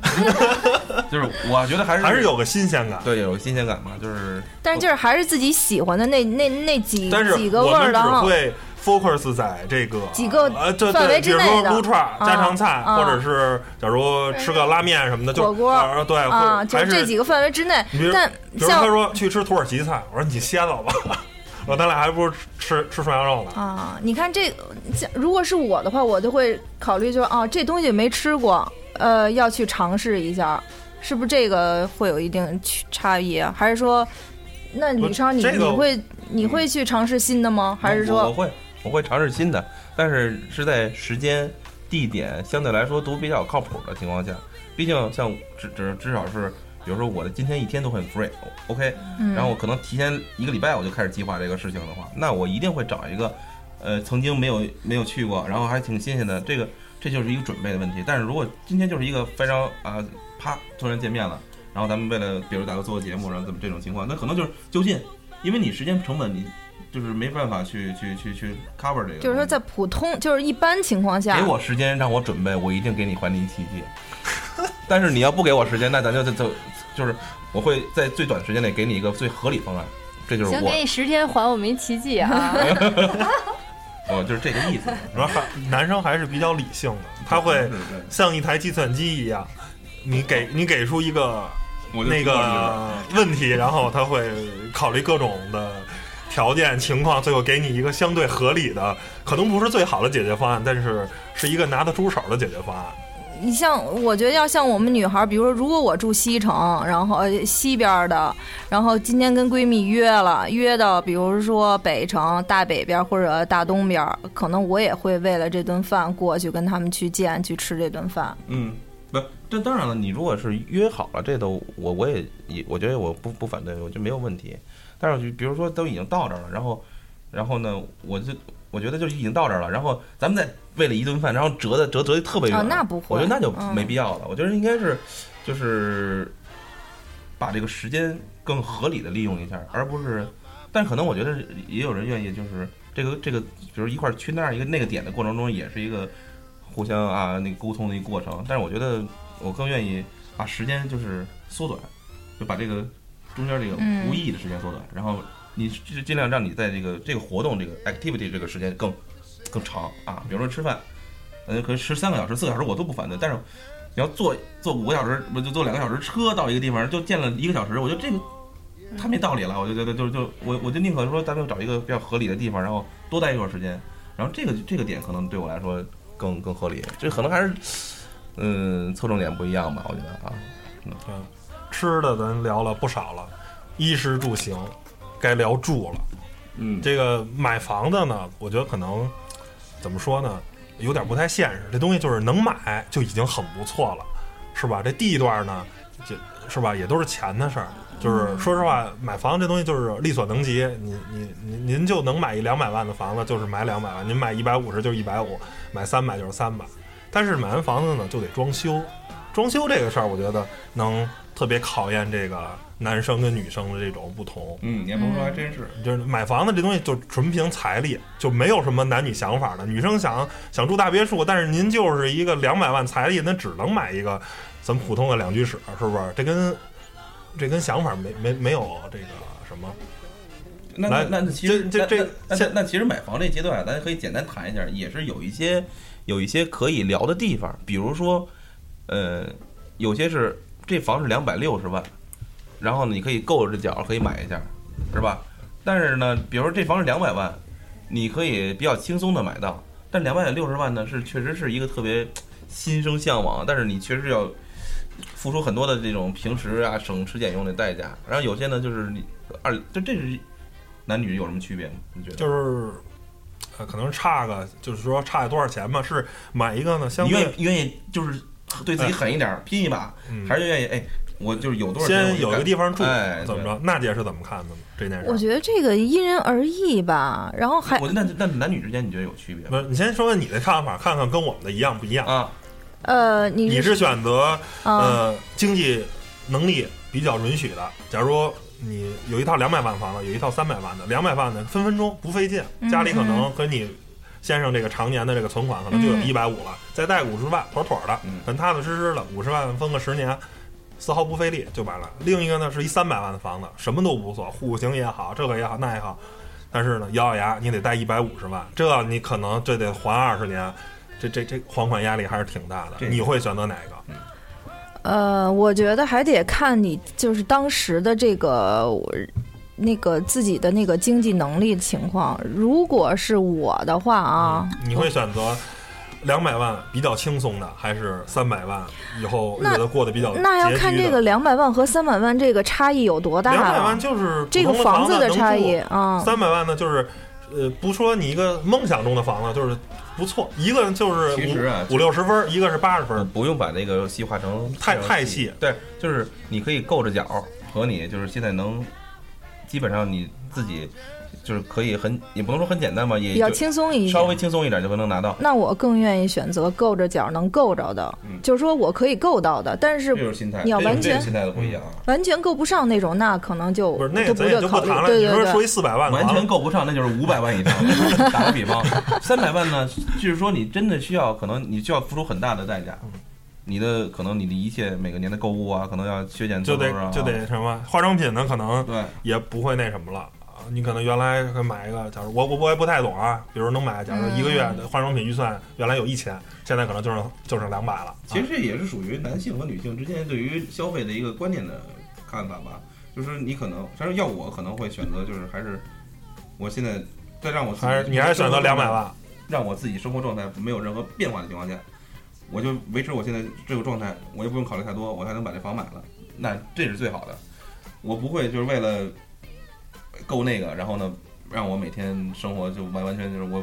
[SPEAKER 1] 就是我觉得还是
[SPEAKER 2] 还是有个新鲜感。
[SPEAKER 1] 对有个新鲜感嘛，就是
[SPEAKER 4] 但是就是还是自己喜欢的那那那几
[SPEAKER 2] 但是
[SPEAKER 4] 几个味
[SPEAKER 2] 我们只
[SPEAKER 4] 儿的哈。
[SPEAKER 2] 会 focus 在这个
[SPEAKER 4] 几个
[SPEAKER 2] 呃，对
[SPEAKER 4] 范围
[SPEAKER 2] 对，比如说
[SPEAKER 4] 之内的
[SPEAKER 2] 撸串儿、家常菜，
[SPEAKER 4] 啊
[SPEAKER 2] 或者是假如吃个拉面什么的，就
[SPEAKER 4] 火锅
[SPEAKER 2] 呃对，还是
[SPEAKER 4] 就这几个范围之内
[SPEAKER 2] 比如。
[SPEAKER 4] 但
[SPEAKER 2] 比如他说去吃土耳其菜，我说你歇了吧，我咱俩还不如吃吃涮羊肉呢。
[SPEAKER 4] 啊，你看这，像如果是我的话，我就会考虑就是啊，这东西没吃过，呃，要去尝试一下，是不是这个会有一定区差异啊？还是说，那
[SPEAKER 2] 不
[SPEAKER 4] 李超你
[SPEAKER 2] 这个
[SPEAKER 4] 你会你会去尝试新的吗？还是说
[SPEAKER 1] 我我会我会尝试新的，但是是在时间、地点相对来说都比较靠谱的情况下。毕竟像至至至少是，比如说我的今天一天都很 free，OK，、
[SPEAKER 4] 嗯
[SPEAKER 1] 然后我可能提前一个礼拜我就开始计划这个事情的话，那我一定会找一个，呃，曾经没有没有去过，然后还挺新鲜的，这个这就是一个准备的问题。但是如果今天就是一个非常啊、啪突然见面了，然后咱们为了比如大家做个节目，然后怎么这种情况，那可能就是就近，因为你时间成本你就是没办法去去去去 cover 这个。
[SPEAKER 4] 就是说在普通就是一般情况下
[SPEAKER 1] 给，我时间让我准备，我一定给你还你奇迹。但是你要不给我时间，那咱就就就就是我会在最短时间内给你一个最合理方案，这就是
[SPEAKER 3] 行，
[SPEAKER 1] 我
[SPEAKER 3] 给你十天还我们一奇迹啊！
[SPEAKER 1] 哦，就是这个意思。
[SPEAKER 2] 然后还男生还是比较理性的，他会像一台计算机一样，你给你给出一个那个问题，然后他会考虑各种的条件情况，最后给你一个相对合理的，可能不是最好的解决方案，但是是一个拿得出手的解决方案。
[SPEAKER 4] 你像，我觉得要像我们女孩，比如说，如果我住西城，然后西边的，然后今天跟闺蜜约了，约到比如说北城大北边或者大东边，可能我也会为了这顿饭过去跟他们去见去吃这顿饭。
[SPEAKER 1] 嗯，不，这当然了，你如果是约好了，这都我我也也我觉得我不不反对，我觉得没有问题。但是比如说都已经到这儿了，然后然后呢，我就我觉得就已经到这儿了，然后咱们再为了一顿饭，然后折的折折的特别远，
[SPEAKER 4] 啊那不会
[SPEAKER 1] 我觉得那就
[SPEAKER 4] 嗯
[SPEAKER 1] 没必要了。我觉得应该是就是把这个时间更合理的利用一下，而不是。但可能我觉得也有人愿意，就是这个这个，比如一块儿去那儿一个那个点的过程中，也是一个互相啊那个沟通的一个过程。但是我觉得我更愿意把时间就是缩短，就把这个中间这个
[SPEAKER 4] 嗯
[SPEAKER 1] 无意义的时间缩短，然后你就尽量让你在这个这个活动这个 activity 这个时间更更长啊。比如说吃饭，呃，可以吃三个小时、四个小时我都不反对，但是你要坐坐五个小时，不就坐两个小时车到一个地方就见了一个小时，我觉得这个太没道理了。我就觉得就就我我就宁可说咱们找一个比较合理的地方，然后多待一会儿时间，然后这个这个点可能对我来说更更合理。这可能还是嗯侧重点不一样吧，我觉得啊。
[SPEAKER 2] 嗯，吃的咱聊了不少了，衣食住行该聊住了。
[SPEAKER 1] 嗯
[SPEAKER 2] 这个买房子呢，我觉得可能怎么说呢，有点不太现实。这东西就是能买就已经很不错了，是吧？这地段呢，就是吧，也都是钱的事儿。就是说实话，买房这东西就是力所能及，你你您您就能买一两百万的房子，就是买两百万；您买一百五十就是一百五，买三百就是三百。但是买完房子呢，就得装修，装修这个事儿，我觉得能特别考验这个男生跟女生的这种不同。
[SPEAKER 1] 嗯，你还甭说，还真是。
[SPEAKER 2] 就是买房子这东西就纯凭财力，就没有什么男女想法的。女生想想住大别墅，但是您就是一个两百万财力，那只能买一个咱们普通的两居室，是不是？这跟这跟想法没没没有这个什么。
[SPEAKER 1] 那那其实
[SPEAKER 2] 这这
[SPEAKER 1] 那那
[SPEAKER 2] 现
[SPEAKER 1] 那那其实买房这阶段啊，咱可以简单谈一下，也是有一些有一些可以聊的地方，比如说，呃，有些是这房是两百六十万，然后呢，你可以够着这脚可以买一下，是吧？但是呢，比如说这房是两百万，你可以比较轻松的买到，但两百六十万呢，是确实是一个特别心生向往，但是你确实要付出很多的这种平时啊省吃俭用的代价。然后有些呢，就是你二，这这是男女有什么区别吗？你觉得？
[SPEAKER 2] 就是呃，可能差个，就是说差多少钱嘛？是买一个呢，相
[SPEAKER 1] 你愿
[SPEAKER 2] 对
[SPEAKER 1] 意愿意就是对自己狠一点儿，拼一把，
[SPEAKER 2] 嗯
[SPEAKER 1] 还是愿意哎，我就是有多少钱
[SPEAKER 2] 先有一个地方住，
[SPEAKER 1] 哎，
[SPEAKER 2] 怎么？着？娜姐是怎么看的呢？这件事？
[SPEAKER 4] 我觉得这个因人而异吧，然后还
[SPEAKER 1] 我那那男女之间你觉得有区别吗？
[SPEAKER 2] 不是，你先说说你的看法，看看跟我们的一样不一样。
[SPEAKER 1] 啊，
[SPEAKER 4] 呃，你
[SPEAKER 2] 你是选择
[SPEAKER 4] 啊
[SPEAKER 2] 呃经济能力比较允许的，假如你有一套两百万房子，有一套三百万的，两百万的分分钟不费劲，
[SPEAKER 4] 嗯
[SPEAKER 2] 家里可能跟你先生这个常年的这个存款可能就有
[SPEAKER 4] 嗯
[SPEAKER 2] 一百五了，再贷五十万，妥妥的
[SPEAKER 1] 嗯，
[SPEAKER 2] 很踏踏实实的，五十万分个十年。丝毫不费力就买了。另一个呢是一三百万的房子，什么都不错，户型也好，这个也好，那也好，但是呢咬咬牙你得贷一百五十万，这你可能这得还二十年，这这这还款压力还是挺大的。你会选择哪个？
[SPEAKER 4] 呃，我觉得还得看你就是当时的这个那个自己的那个经济能力情况。如果是我的话啊，
[SPEAKER 2] 嗯你会选择两百万比较轻松的，还是三百万以后日子过得比较
[SPEAKER 4] 那要看这个两百万和三百万这个差异有多大
[SPEAKER 2] 两百万。就是
[SPEAKER 4] 这个房子的差异，啊，
[SPEAKER 2] 三百万呢就是。呃，不说你一个梦想中的房子，就是不错，一个就是
[SPEAKER 1] 其实啊
[SPEAKER 2] 五五六十分，一个是八十分
[SPEAKER 1] 不用把那个细化成
[SPEAKER 2] 太太细
[SPEAKER 1] 对，就是你可以够着脚和你就是现在能，基本上你自己就是可以很也不能说很简单吧，也
[SPEAKER 4] 比较轻松一
[SPEAKER 1] 稍微。轻松一点就能拿到。
[SPEAKER 4] 那我更愿意选择够着脚能够着的，
[SPEAKER 1] 嗯
[SPEAKER 4] 就是说我可以够到的，但是
[SPEAKER 1] 这就是心态，
[SPEAKER 4] 你要完全
[SPEAKER 1] 心态的不一样啊。
[SPEAKER 4] 完全够不上那种，那可能就
[SPEAKER 2] 不是那个
[SPEAKER 4] 就不。
[SPEAKER 2] 就不谈了。
[SPEAKER 4] 对对对
[SPEAKER 2] 你说说一，四百万的
[SPEAKER 1] 完，全够不上，那就是五百万以上。打个比方，三百万呢，就是说你真的需要，可能你需要付出很大的代价。你的可能你的一切每个年的购物啊，可能要削减
[SPEAKER 2] 就得
[SPEAKER 1] 多少啊
[SPEAKER 2] 就得什么化妆品呢，可能
[SPEAKER 1] 对，
[SPEAKER 2] 也不会那什么了。你可能原来买一个，假如我我我也不太懂啊，比如能买，假如一个月的化妆品预算原来有一千，现在可能就剩就剩两百了。
[SPEAKER 1] 其实这也是属于男性和女性之间对于消费的一个观念的看法吧。就是你可能，但是要我可能会选择，就是还是我现在再让我
[SPEAKER 2] 还是你还是选择两百万？
[SPEAKER 1] 让我自己生活状态没有任何变化的情况下，我就维持我现在这个状态，我也不用考虑太多，我还能把这房买了，那这是最好的。我不会就是为了够那个，然后呢，让我每天生活就完完全就是我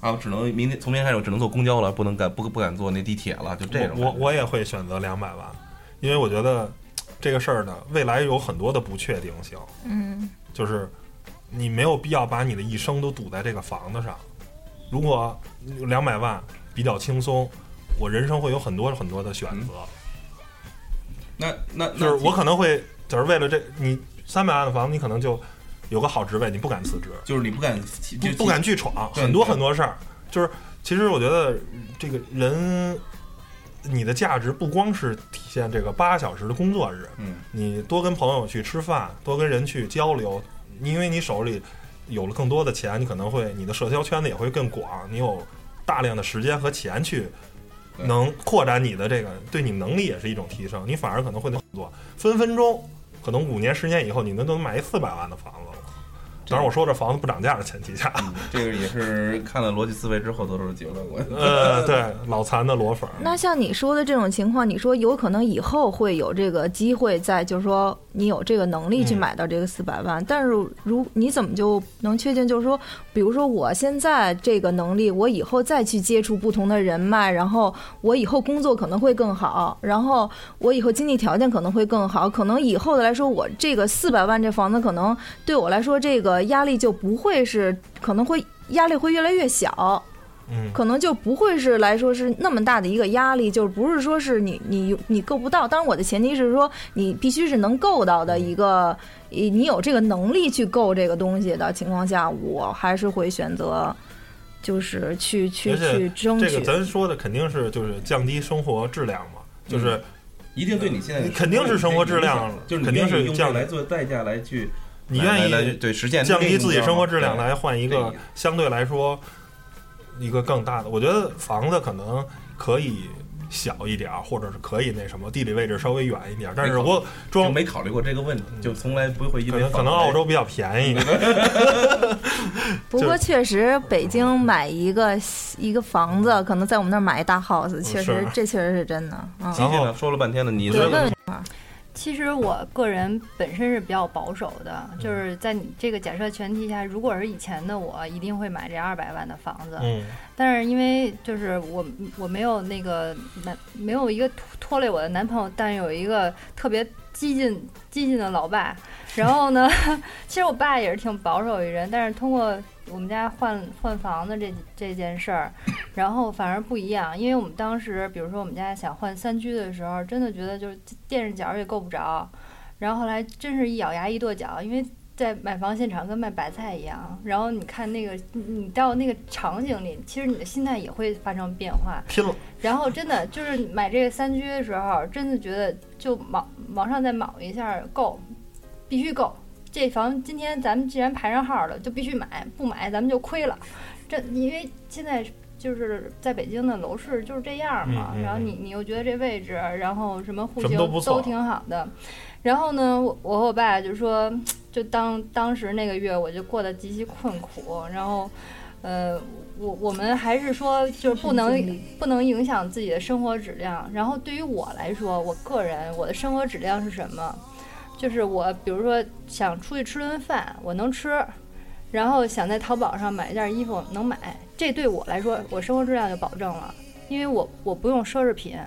[SPEAKER 1] 啊，我只能明天从明天开始我只能坐公交了，不能敢不不敢坐那地铁了，就这种
[SPEAKER 2] 我我也会选择两百万，因为我觉得这个事儿呢，未来有很多的不确定性，
[SPEAKER 4] 嗯，
[SPEAKER 2] 就是你没有必要把你的一生都赌在这个房子上。如果两百万比较轻松，我人生会有很多很多的选择。
[SPEAKER 1] 那那那
[SPEAKER 2] 就是我可能会，就是为了这，你三百万的房子，你可能就有个好职位，你不敢辞职，
[SPEAKER 1] 就是你不敢就
[SPEAKER 2] 不不敢去闯很多很多事儿。就是其实我觉得这个人，你的价值不光是体现这个八小时的工作日，
[SPEAKER 1] 嗯
[SPEAKER 2] 你多跟朋友去吃饭，多跟人去交流，因为你手里有了更多的钱，你可能会你的社交圈子也会更广，你有大量的时间和钱去能扩展你的这个对你能力也是一种提升，你反而可能会做分分钟，可能五年十年以后，你能都能买一四百万的房子了。当然，我说这房子不涨价的前提下，
[SPEAKER 1] 嗯，这个也是看了逻辑思维之后得出的结论。我
[SPEAKER 2] 呃，对，脑残的裸粉儿，
[SPEAKER 4] 那像你说的这种情况，你说有可能以后会有这个机会在，就是说你有这个能力去
[SPEAKER 2] 嗯
[SPEAKER 4] 买到这个四百万，但是如你怎么就能确定，就是说，比如说我现在这个能力，我以后再去接触不同的人脉，然后我以后工作可能会更好，然后我以后经济条件可能会更好，可能以后的来说，我这个四百万这房子可能对我来说，这个压力就不会是，可能会压力会越来越小。
[SPEAKER 2] 嗯，
[SPEAKER 4] 可能就不会是来说是那么大的一个压力，就是不是说是你你你够不到。当然，我的前提是说你必须是能够到的一个，你你有这个能力去够这个东西的情况下，我还是会选择，就是去去去争取。
[SPEAKER 2] 这个咱说的肯定是就是降低生活质量嘛，就是
[SPEAKER 1] 一定对你现在
[SPEAKER 2] 肯定是生活质量
[SPEAKER 1] 就是
[SPEAKER 2] 肯定是
[SPEAKER 1] 用这
[SPEAKER 2] 降
[SPEAKER 1] 来做代价来去，
[SPEAKER 2] 你愿意
[SPEAKER 1] 对实现
[SPEAKER 2] 降低自己生活质量来换一个相对来说一个更大的。我觉得房子可能可以小一点儿，或者是可以那什么，地理位置稍微远一点儿，但是我
[SPEAKER 1] 就
[SPEAKER 2] 装
[SPEAKER 1] 没考虑过这个问题，就从来不会因
[SPEAKER 2] 可
[SPEAKER 1] 为
[SPEAKER 2] 能可能澳洲比较便宜，
[SPEAKER 4] 不过确实，北京买一个一个房子，可能在我们那儿买一大 house，确实这确实是真的。嗯，
[SPEAKER 1] 然后说了半天了，你
[SPEAKER 4] 问问
[SPEAKER 3] 其实我个人本身是比较保守的，
[SPEAKER 2] 嗯
[SPEAKER 3] 就是在你这个假设前提下，如果是以前的我，一定会买这二百万的房子。
[SPEAKER 2] 嗯
[SPEAKER 3] 但是因为就是我我没有那个男没有一个拖拖累我的男朋友，但有一个特别激进激进的老爸。然后呢，其实我爸也是挺保守一人，但是通过我们家换换房子这这件事儿，然后反而不一样。因为我们当时，比如说我们家想换三居的时候，真的觉得就是垫着脚也够不着。然后后来真是一咬牙一跺脚，因为在买房现场跟卖白菜一样。然后你看那个，你你到那个场景里，其实你的心态也会发生变化。
[SPEAKER 2] 拼了，
[SPEAKER 3] 然后真的就是买这个三居的时候，真的觉得就往往上再卯一下够，必须够。这房今天咱们既然排上号了，就必须买，不买咱们就亏了。这因为现在就是在北京的楼市就是这样嘛，
[SPEAKER 2] 嗯嗯
[SPEAKER 3] 然后你你又觉得这位置，然后什么户型
[SPEAKER 2] 都
[SPEAKER 3] 挺好的，然后呢，我我和我爸就说，就当当时那个月我就过得极其困苦，然后。呃，我我们还是说，就是不能不能影响自己的生活质量。然后对于我来说，我个人我的生活质量是什么？就是我比如说想出去吃顿饭，我能吃，然后想在淘宝上买一件衣服能买，这对我来说，我生活质量就保证了，因为我我不用奢侈品。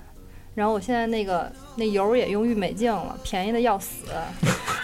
[SPEAKER 3] 然后我现在那个那油也用郁美净了，便宜的要死。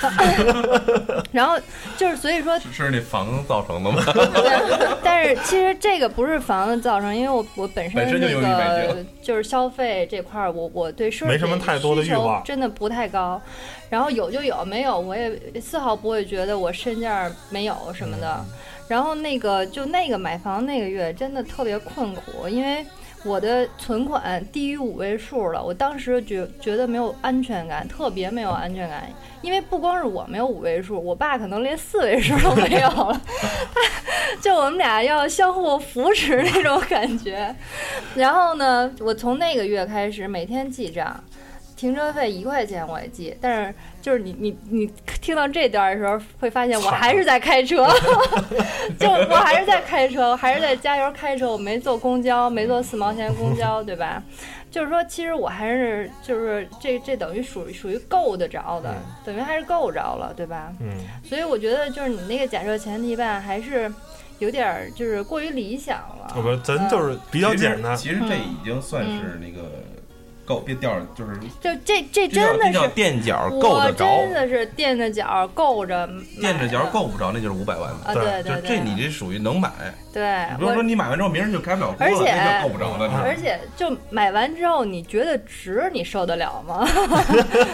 [SPEAKER 3] 然后就是所以说
[SPEAKER 1] 是那房子造成的吗？
[SPEAKER 3] 但是其实这个不是房子造成，因为我我本身那个就是消费这块儿，我我对奢侈
[SPEAKER 2] 没什么
[SPEAKER 3] 品
[SPEAKER 2] 太多的
[SPEAKER 3] 需求
[SPEAKER 2] 欲望
[SPEAKER 3] 真的不太高。然后有就有，没有我也丝毫不会觉得我身价没有什么的。然后那个就那个买房那个月真的特别困苦，因为我的存款低于五位数了，我当时觉觉得没有安全感，特别没有安全感。因为不光是我没有五位数，我爸可能连四位数都没有了，就我们俩要相互扶持那种感觉。然后呢，我从那个月开始每天记账，停车费一块钱我也记，但是就是你你你听到这段的时候，会发现我还是在开车，就我还是在开车，我还是在加油开车，我没坐公交，没坐四毛钱公交，对吧？就是说，其实我还是就是这这等于属于属于够得着的，等于还是够着了，对吧？
[SPEAKER 2] 嗯，
[SPEAKER 3] 所以我觉得就是你那个假设前提吧，还是有点儿就是过于理想了。
[SPEAKER 2] 我们咱就是比较简单，
[SPEAKER 1] 其实这已经算是那个够别调，就是
[SPEAKER 3] 就这这真的是
[SPEAKER 1] 垫脚够得着，
[SPEAKER 3] 真的是垫着脚够着
[SPEAKER 1] 垫着脚够不着，那就是五百万的。
[SPEAKER 3] 啊，
[SPEAKER 2] 对
[SPEAKER 3] 对对
[SPEAKER 1] 这你这属于能买，
[SPEAKER 3] 对
[SPEAKER 1] 你不是说。你买完之后明人就开不了锅了，
[SPEAKER 3] 而且
[SPEAKER 1] 那就够不着了。
[SPEAKER 3] 而且，就买完之后，你觉得值，你受得了吗？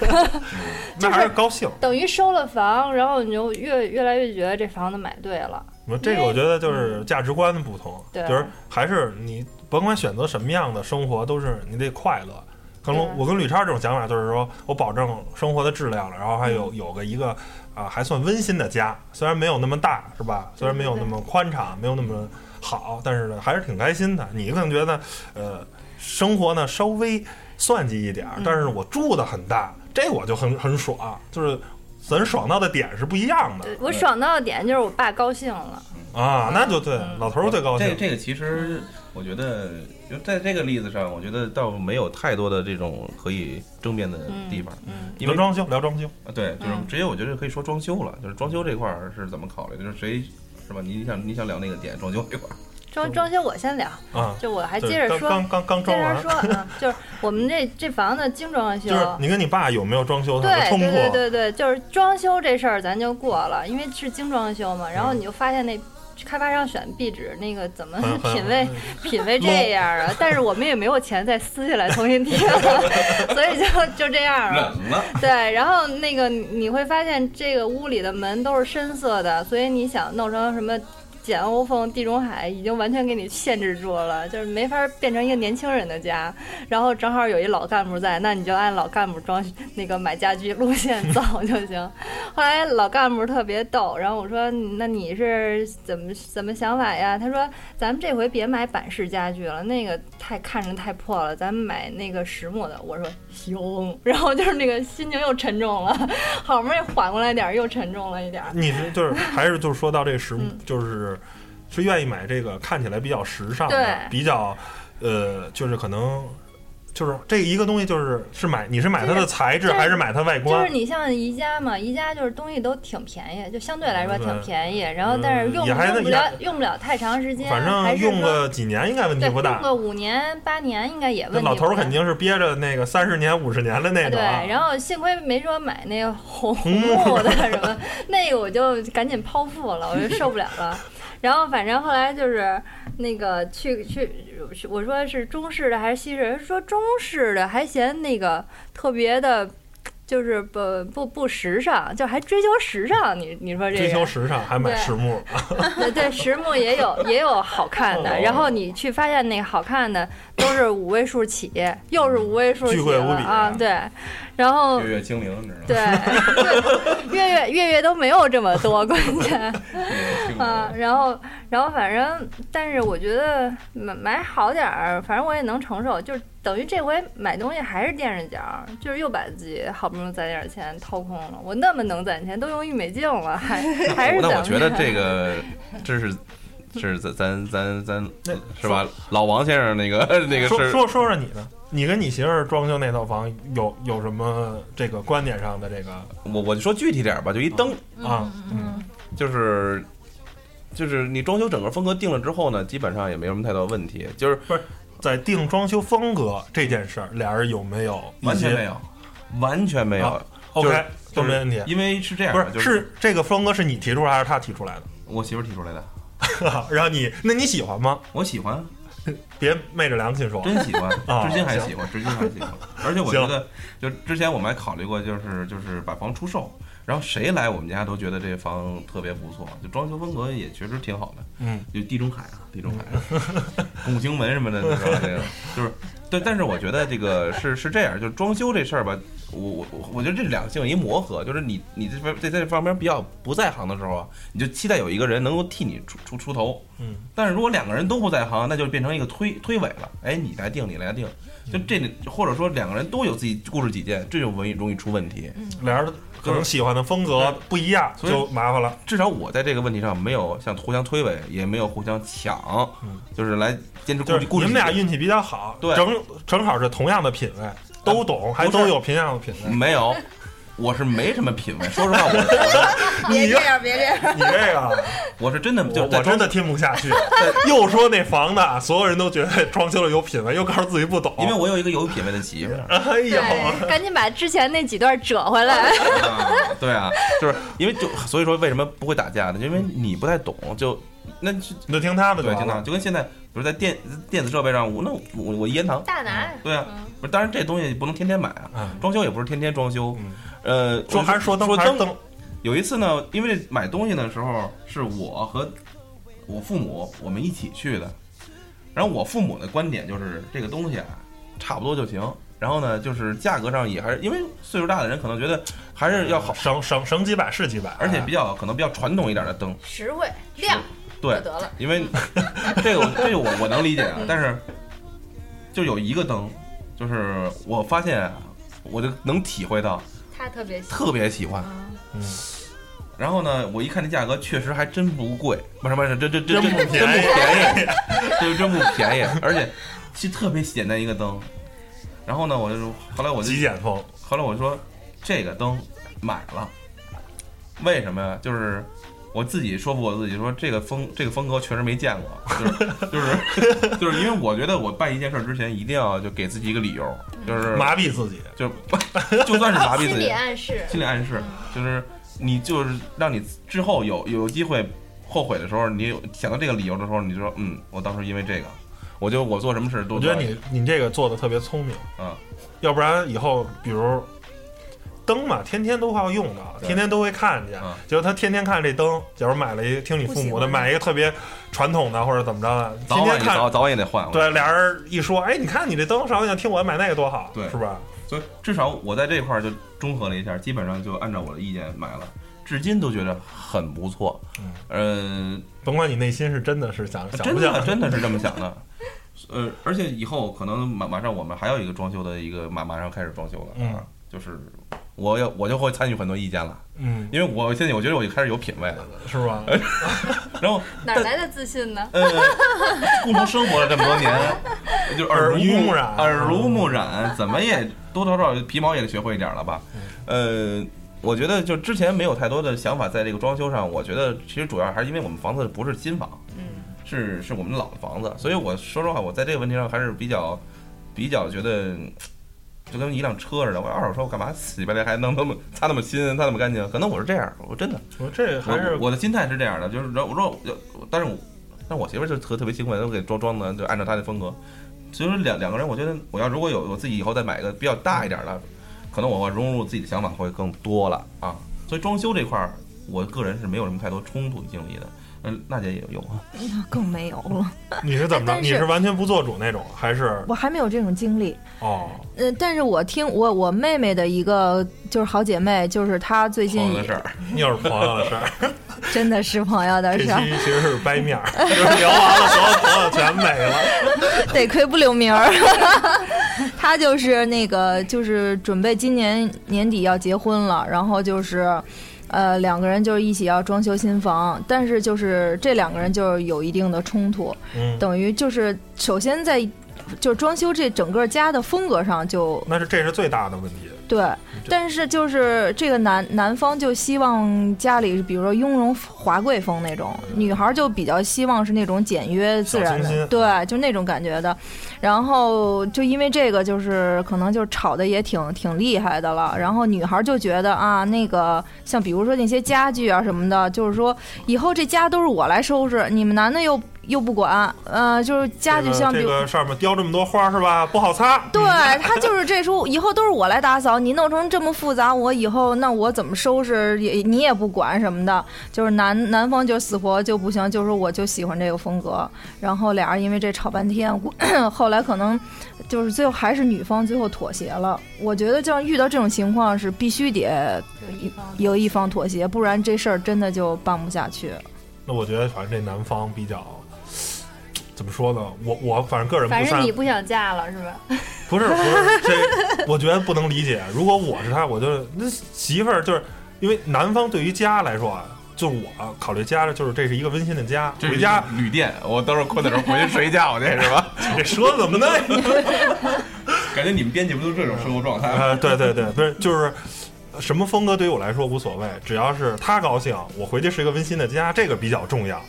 [SPEAKER 2] 那还是高兴。
[SPEAKER 3] 等于收了房，然后你就越越来越觉得这房子买对了。
[SPEAKER 2] 我这个我觉得就是价值观的不同，
[SPEAKER 3] 对
[SPEAKER 2] 就是还是你甭管选择什么样的生活，都是你得快乐。可能我跟吕超这种想法就是说，我保证生活的质量了，然后还有
[SPEAKER 3] 嗯
[SPEAKER 2] 有个一个啊还算温馨的家，虽然没有那么大，是吧？虽然没有那么宽敞，没有那么好，但是呢还是挺开心的。你可能觉得呃生活呢稍微算计一点儿，
[SPEAKER 3] 嗯
[SPEAKER 2] 但是我住的很大，这我就很很爽，就是咱爽到的点是不一样的
[SPEAKER 3] 我爽到的点就是我爸高兴了，
[SPEAKER 2] 啊，那就对，
[SPEAKER 3] 嗯
[SPEAKER 2] 老头儿最高兴
[SPEAKER 1] 这。这个其实我觉得，就在这个例子上，我觉得倒没有太多的这种可以争辩的地方。
[SPEAKER 3] 嗯，
[SPEAKER 1] 因为
[SPEAKER 2] 装修，聊装修，
[SPEAKER 1] 啊，对，就是
[SPEAKER 3] 嗯
[SPEAKER 1] 直接我觉得可以说装修了，就是装修这块儿是怎么考虑的？就是谁是吧？你想你想聊那个点，装修这块儿，
[SPEAKER 3] 装装修我先聊，
[SPEAKER 2] 啊，
[SPEAKER 3] 就我还接着说，
[SPEAKER 2] 刚刚刚刚装完
[SPEAKER 3] 接着，说啊，就是我们这这房子精装修，
[SPEAKER 2] 就是你跟你爸有没有装修上的冲
[SPEAKER 3] 对对对？对对，就是装修这事儿咱就过了，因为是精装修嘛，然后你就发现那。开发商选壁纸那个怎么品味品味这样啊？但是我们也没有钱再撕下来重新贴了，所以就就这样了。
[SPEAKER 1] 了。
[SPEAKER 3] 对，然后那个你你会发现这个屋里的门都是深色的，所以你想弄成什么简欧风、地中海，已经完全给你限制住了，就是没法变成一个年轻人的家。然后正好有一老干部在，那你就按老干部装那个买家具路线走 就行。后来老干部特别逗，然后我说那你是怎么怎么想法呀？他说咱们这回别买板式家具了，那个太看着太破了，咱们买那个实木的。我说行，然后就是那个心情又沉重了，好不容易缓过来点儿，又沉重了一点儿。
[SPEAKER 2] 你是就是还是就是说到这实木
[SPEAKER 3] 嗯，
[SPEAKER 2] 就是是愿意买这个看起来比较时尚的
[SPEAKER 3] 对，
[SPEAKER 2] 比较呃，就是可能就是这一个东西就是是买你是买它的材质还是买它外观
[SPEAKER 3] 就是？你像宜家嘛，宜家就是东西都挺便宜，就相对来说挺便宜，然后但是用
[SPEAKER 2] 也还
[SPEAKER 3] 用不了用不了太长时间，
[SPEAKER 2] 反正用个几年应该问题不大
[SPEAKER 3] 用。个五年八年应该也问题不大。
[SPEAKER 2] 头儿肯定是憋着那个三十年、五十年的那种
[SPEAKER 3] 对，
[SPEAKER 2] 啊。
[SPEAKER 3] 然后幸亏没说买那个红红木的什么，那个我就赶紧剖腹了，我就受不了了。然后反正后来就是那个去去，我说是中式的还是西式？说中式的还嫌那个特别的，就是不不不时尚，就还追求时尚。你你说这
[SPEAKER 2] 追求？时尚还买实木，
[SPEAKER 3] 对对，实木也有也有好看的，
[SPEAKER 2] 哦
[SPEAKER 3] 然后你去发现那个好看的都是五位数起，又是五位数起了啊，对，然后
[SPEAKER 1] 月月精灵，你知道吗？
[SPEAKER 3] 对，月月月月都没有这么多，关键啊，然后然后反正，但是我觉得买买好点儿，反正我也能承受，就是等于这回买东西还是垫着脚，就是又把自己好不容易攒点儿钱掏空了。我那么能攒钱，都用郁美净了，还 还是
[SPEAKER 1] 那我觉得这个这是。这是咱咱咱咱是吧？老王先生那个 那个是
[SPEAKER 2] 说说说说你呢？你跟你媳妇儿装修那套房有有什么这个观点上的这个
[SPEAKER 1] 我我就说具体点儿吧，就一灯，
[SPEAKER 2] 啊？
[SPEAKER 3] 嗯
[SPEAKER 1] 就是就是你装修整个风格定了之后呢，基本上也没什么太多问题，就是不是
[SPEAKER 2] 在定装修风格这件事儿，俩人有没有
[SPEAKER 1] 完全没有，完全没有
[SPEAKER 2] 啊，？OK，都没问题。
[SPEAKER 1] 因为是这样
[SPEAKER 2] 不，是
[SPEAKER 1] 就是
[SPEAKER 2] 这个风格是你提出来还是他提出来的
[SPEAKER 1] 我媳妇儿提出来的，
[SPEAKER 2] 的？然后你那你喜欢吗？
[SPEAKER 1] 我喜欢，
[SPEAKER 2] 别昧着良心说。
[SPEAKER 1] 真喜欢，
[SPEAKER 2] 啊
[SPEAKER 1] 至今还喜欢，至今还喜欢。而且我觉得，就之前我们还考虑过，就是就是把房出售，然后谁来我们家都觉得这房特别不错，就装修风格也确实挺好的。
[SPEAKER 2] 嗯，
[SPEAKER 1] 就地中海啊，地中海，拱形门什么的，是吧？这个就是对，但是我觉得这个是是这样，就是装修这事儿吧，我我我我觉得这两性一磨合，就是你你这边在这方面比较不在行的时候啊，你就期待有一个人能够替你出出出头，
[SPEAKER 2] 嗯，
[SPEAKER 1] 但是如果两个人都不在行，那就变成一个推推诿了，哎，你来定，你来定，就这里或者说两个人都有自己固执己见，这就容易容易出问题。
[SPEAKER 2] 俩人可能喜欢的风格不一样，
[SPEAKER 1] 所以
[SPEAKER 2] 就麻烦了。
[SPEAKER 1] 至少我在这个问题上没有像互相推诿，也没有互相抢，
[SPEAKER 2] 嗯
[SPEAKER 1] 就是来坚持故
[SPEAKER 2] 就是。你们俩运气比较好，
[SPEAKER 1] 对
[SPEAKER 2] 正正好是同样的品味，都懂，还都有同样的品味。
[SPEAKER 1] 没有，我是没什么品味。说实话，我 我
[SPEAKER 5] 别这样，别这样。
[SPEAKER 2] 你这个，
[SPEAKER 1] 我是真的就
[SPEAKER 2] 我我真的听不下去。又说那房子啊，所有人都觉得装修了有品位，又告诉自己不懂。
[SPEAKER 1] 因为我有一个有品位的媳妇儿。
[SPEAKER 2] 哎呦，
[SPEAKER 3] 赶紧把之前那几段折回来。
[SPEAKER 1] 啊，对啊，就是因为就所以说为什么不会打架呢？因为你不太懂，就那就
[SPEAKER 2] 你就听他的就
[SPEAKER 1] 对，听
[SPEAKER 2] 他。
[SPEAKER 1] 就跟现在，比如在电电子设备上，我那我我一言堂，
[SPEAKER 3] 大拿，
[SPEAKER 1] 对啊，不是，当然这东西不能天天买啊，
[SPEAKER 2] 嗯
[SPEAKER 1] 装修也不是天天装修，
[SPEAKER 2] 嗯，
[SPEAKER 1] 呃，
[SPEAKER 2] 说还是说灯
[SPEAKER 1] 说
[SPEAKER 2] 还是灯，
[SPEAKER 1] 有一次呢，因为买东西的时候是我和我父母我们一起去的，然后我父母的观点就是这个东西啊差不多就行，然后呢就是价格上也还是因为岁数大的人可能觉得还是要好，
[SPEAKER 2] 省省省几百是几百，
[SPEAKER 1] 而且比较可能比较传统一点的灯，
[SPEAKER 3] 实惠亮
[SPEAKER 1] 对，
[SPEAKER 3] 得了。
[SPEAKER 1] 因为 这个我这个我我能理解啊，但是就有一个灯，就是我发现啊，我就能体会到
[SPEAKER 3] 他特别喜
[SPEAKER 1] 特别喜欢。
[SPEAKER 2] 嗯，
[SPEAKER 1] 然后呢，我一看这价格，确实还真不贵，不是不是，这这这
[SPEAKER 2] 真不
[SPEAKER 1] 真真不
[SPEAKER 2] 便宜
[SPEAKER 1] 便宜，这真不便宜，而且其实特别简单一个灯。然后呢，我就说，后来我就
[SPEAKER 2] 极简风，
[SPEAKER 1] 后来我说，这个灯买了，为什么呀？就是我自己说服我自己说，这个风这个风格确实没见过，就是就是 就是因为我觉得我办一件事之前一定要就给自己一个理由，就是
[SPEAKER 2] 麻痹自己。
[SPEAKER 1] 就 就算是麻痹自己
[SPEAKER 3] 心理
[SPEAKER 1] 己，
[SPEAKER 3] 暗示，
[SPEAKER 1] 心理暗示，就是你就是让你之后有有机会后悔的时候，你有想到这个理由的时候，你就说嗯，我当时因为这个，我就我做什么事都
[SPEAKER 2] 我觉得你你这个做的特别聪明，
[SPEAKER 1] 啊，
[SPEAKER 2] 要不然以后比如灯嘛，天天都要用的，天天都会看见
[SPEAKER 1] 嗯。
[SPEAKER 2] 结果他天天看这灯，假如买了一个听你父母的，买一个特别传统的或者怎么着的，
[SPEAKER 1] 早
[SPEAKER 2] 天天看。
[SPEAKER 1] 早早晚也得换。
[SPEAKER 2] 对，俩人一说，哎，你看你这灯上，想听我买那个多好，
[SPEAKER 1] 对
[SPEAKER 2] 是吧？
[SPEAKER 1] 所以至少我在这块儿就综合了一下，基本上就按照我的意见买了，至今都觉得很不错。嗯，
[SPEAKER 2] 甭管你内心是真的是想想不想，
[SPEAKER 1] 真的是这么想的。呃，而且以后可能马马上我们还有一个装修的一个马马上开始装修了，
[SPEAKER 2] 嗯
[SPEAKER 1] 啊，就是我要我就会参与很多意见了，
[SPEAKER 2] 嗯，
[SPEAKER 1] 因为我现在我觉得我就开始有品位了，
[SPEAKER 2] 是吧？
[SPEAKER 1] 然后
[SPEAKER 3] 哪儿来的自信呢？
[SPEAKER 1] 呃，共同生活了这么多年，就耳濡
[SPEAKER 2] 目染
[SPEAKER 1] 耳濡目染，怎么也多多少少皮毛也学会一点了吧？呃，我觉得就之前没有太多的想法在这个装修上，我觉得其实主要还是因为我们房子不是新房，
[SPEAKER 3] 嗯，
[SPEAKER 1] 是是我们老的房子，所以我说实话，我在这个问题上还是比较比较觉得。就跟一辆车似的，我二手车我干嘛死乞白赖还能那么擦那么新，擦那么干净？可能我是这样，我真的，
[SPEAKER 2] 我这还是
[SPEAKER 1] 我我的心态是这样的，就是我说，但是我，但我媳妇儿就特特别兴奋，都给装装的就按照她的风格。所以说两两个人，我觉得我要如果有我自己以后再买个比较大一点的，可能我会融入自己的想法会更多了啊。所以装修这块儿，我个人是没有什么太多冲突经历的。嗯，娜姐也有啊，
[SPEAKER 4] 那 更没有了，
[SPEAKER 2] 你是怎么着？你是完全不做主那种，还是
[SPEAKER 4] 我还没有这种经历。
[SPEAKER 2] 哦？
[SPEAKER 4] 呃，但是我听我我妹妹的一个就是好姐妹，就是她最近也
[SPEAKER 1] 朋友的事儿，
[SPEAKER 2] 又是朋友的事儿。
[SPEAKER 4] 真的是朋友的
[SPEAKER 2] 这期
[SPEAKER 4] 事儿，
[SPEAKER 2] 其实是掰面儿，就是聊完了，所有朋友全没了。
[SPEAKER 4] 得亏不留名儿。她就是那个就是准备今年年底要结婚了，然后就是。呃，两个人就是一起要装修新房，但是就是这两个人就是有一定的冲突，
[SPEAKER 2] 嗯，
[SPEAKER 4] 等于就是首先在就是装修这整个家的风格上就
[SPEAKER 2] 那是这是最大的问题。
[SPEAKER 4] 对，但是就是这个男男方就希望家里比如说雍容华贵风那种，女孩就比较希望是那种简约自然的，对，就那种感觉的。然后就因为这个，就是可能就吵的也挺挺厉害的了。然后女孩就觉得啊，那个像比如说那些家具啊什么的，就是说以后这家都是我来收拾，你们男的又又不管，呃，就是家具像
[SPEAKER 2] 这个这个上面雕这么多花是吧？不好擦。
[SPEAKER 4] 对他就是这书，以后都是我来打扫。你弄成这么复杂，我以后那我怎么收拾也你也不管什么的。就是男男方就死活就不行，就说我就喜欢这个风格。然后俩人因为这吵半天，后来可能就是最后还是女方最后妥协了。我觉得就是遇到这种情况是必须得
[SPEAKER 3] 有一方
[SPEAKER 4] 有一方妥协，不然这事儿真的就办不下去。
[SPEAKER 2] 那我觉得反正这男方比较。怎么说呢？我我反正个人不
[SPEAKER 3] 反正你不想嫁了是吧？
[SPEAKER 2] 不是不是，这我觉得不能理解。如果我是他，我就那媳妇儿就是因为男方对于家来说啊，就我考虑家的就是这是一个温馨的家，回家
[SPEAKER 1] 旅店，我到时候困的时候回去睡一觉去是吧？
[SPEAKER 2] 这说怎么呢？
[SPEAKER 1] 感觉你们编辑不都是这种生活状态吗？
[SPEAKER 2] 呃，对对对，不是就是。什么风格对于我来说无所谓，只要是他高兴，我回去是一个温馨的家，这个比较重要。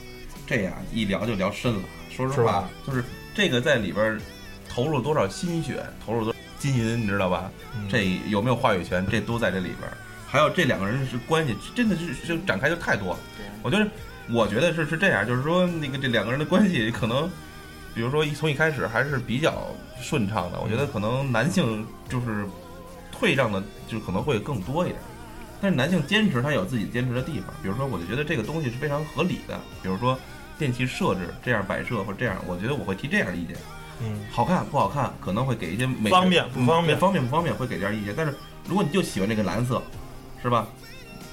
[SPEAKER 1] 这样一聊就聊深了。说实话，就是这个在里边儿投入多少心血，投入多少金银，你知道吧？
[SPEAKER 2] 嗯
[SPEAKER 1] 这有没有话语权，这都在这里边儿。还有这两个人是关系，真的是就展开就太多。我觉得，我觉得是是这样，就是说那个这两个人的关系可能，比如说一从一开始还是比较顺畅的。我觉得可能男性就是退让的，就可能会更多一点。但是男性坚持他有自己坚持的地方，比如说，我就觉得这个东西是非常合理的。比如说电器设置这样摆设或者这样，我觉得我会提这样的意见。
[SPEAKER 2] 嗯，
[SPEAKER 1] 好看不好看，可能会给一些美
[SPEAKER 2] 方便不方便
[SPEAKER 1] 嗯方便不方便会给点意见。但是如果你就喜欢这个蓝色，是吧？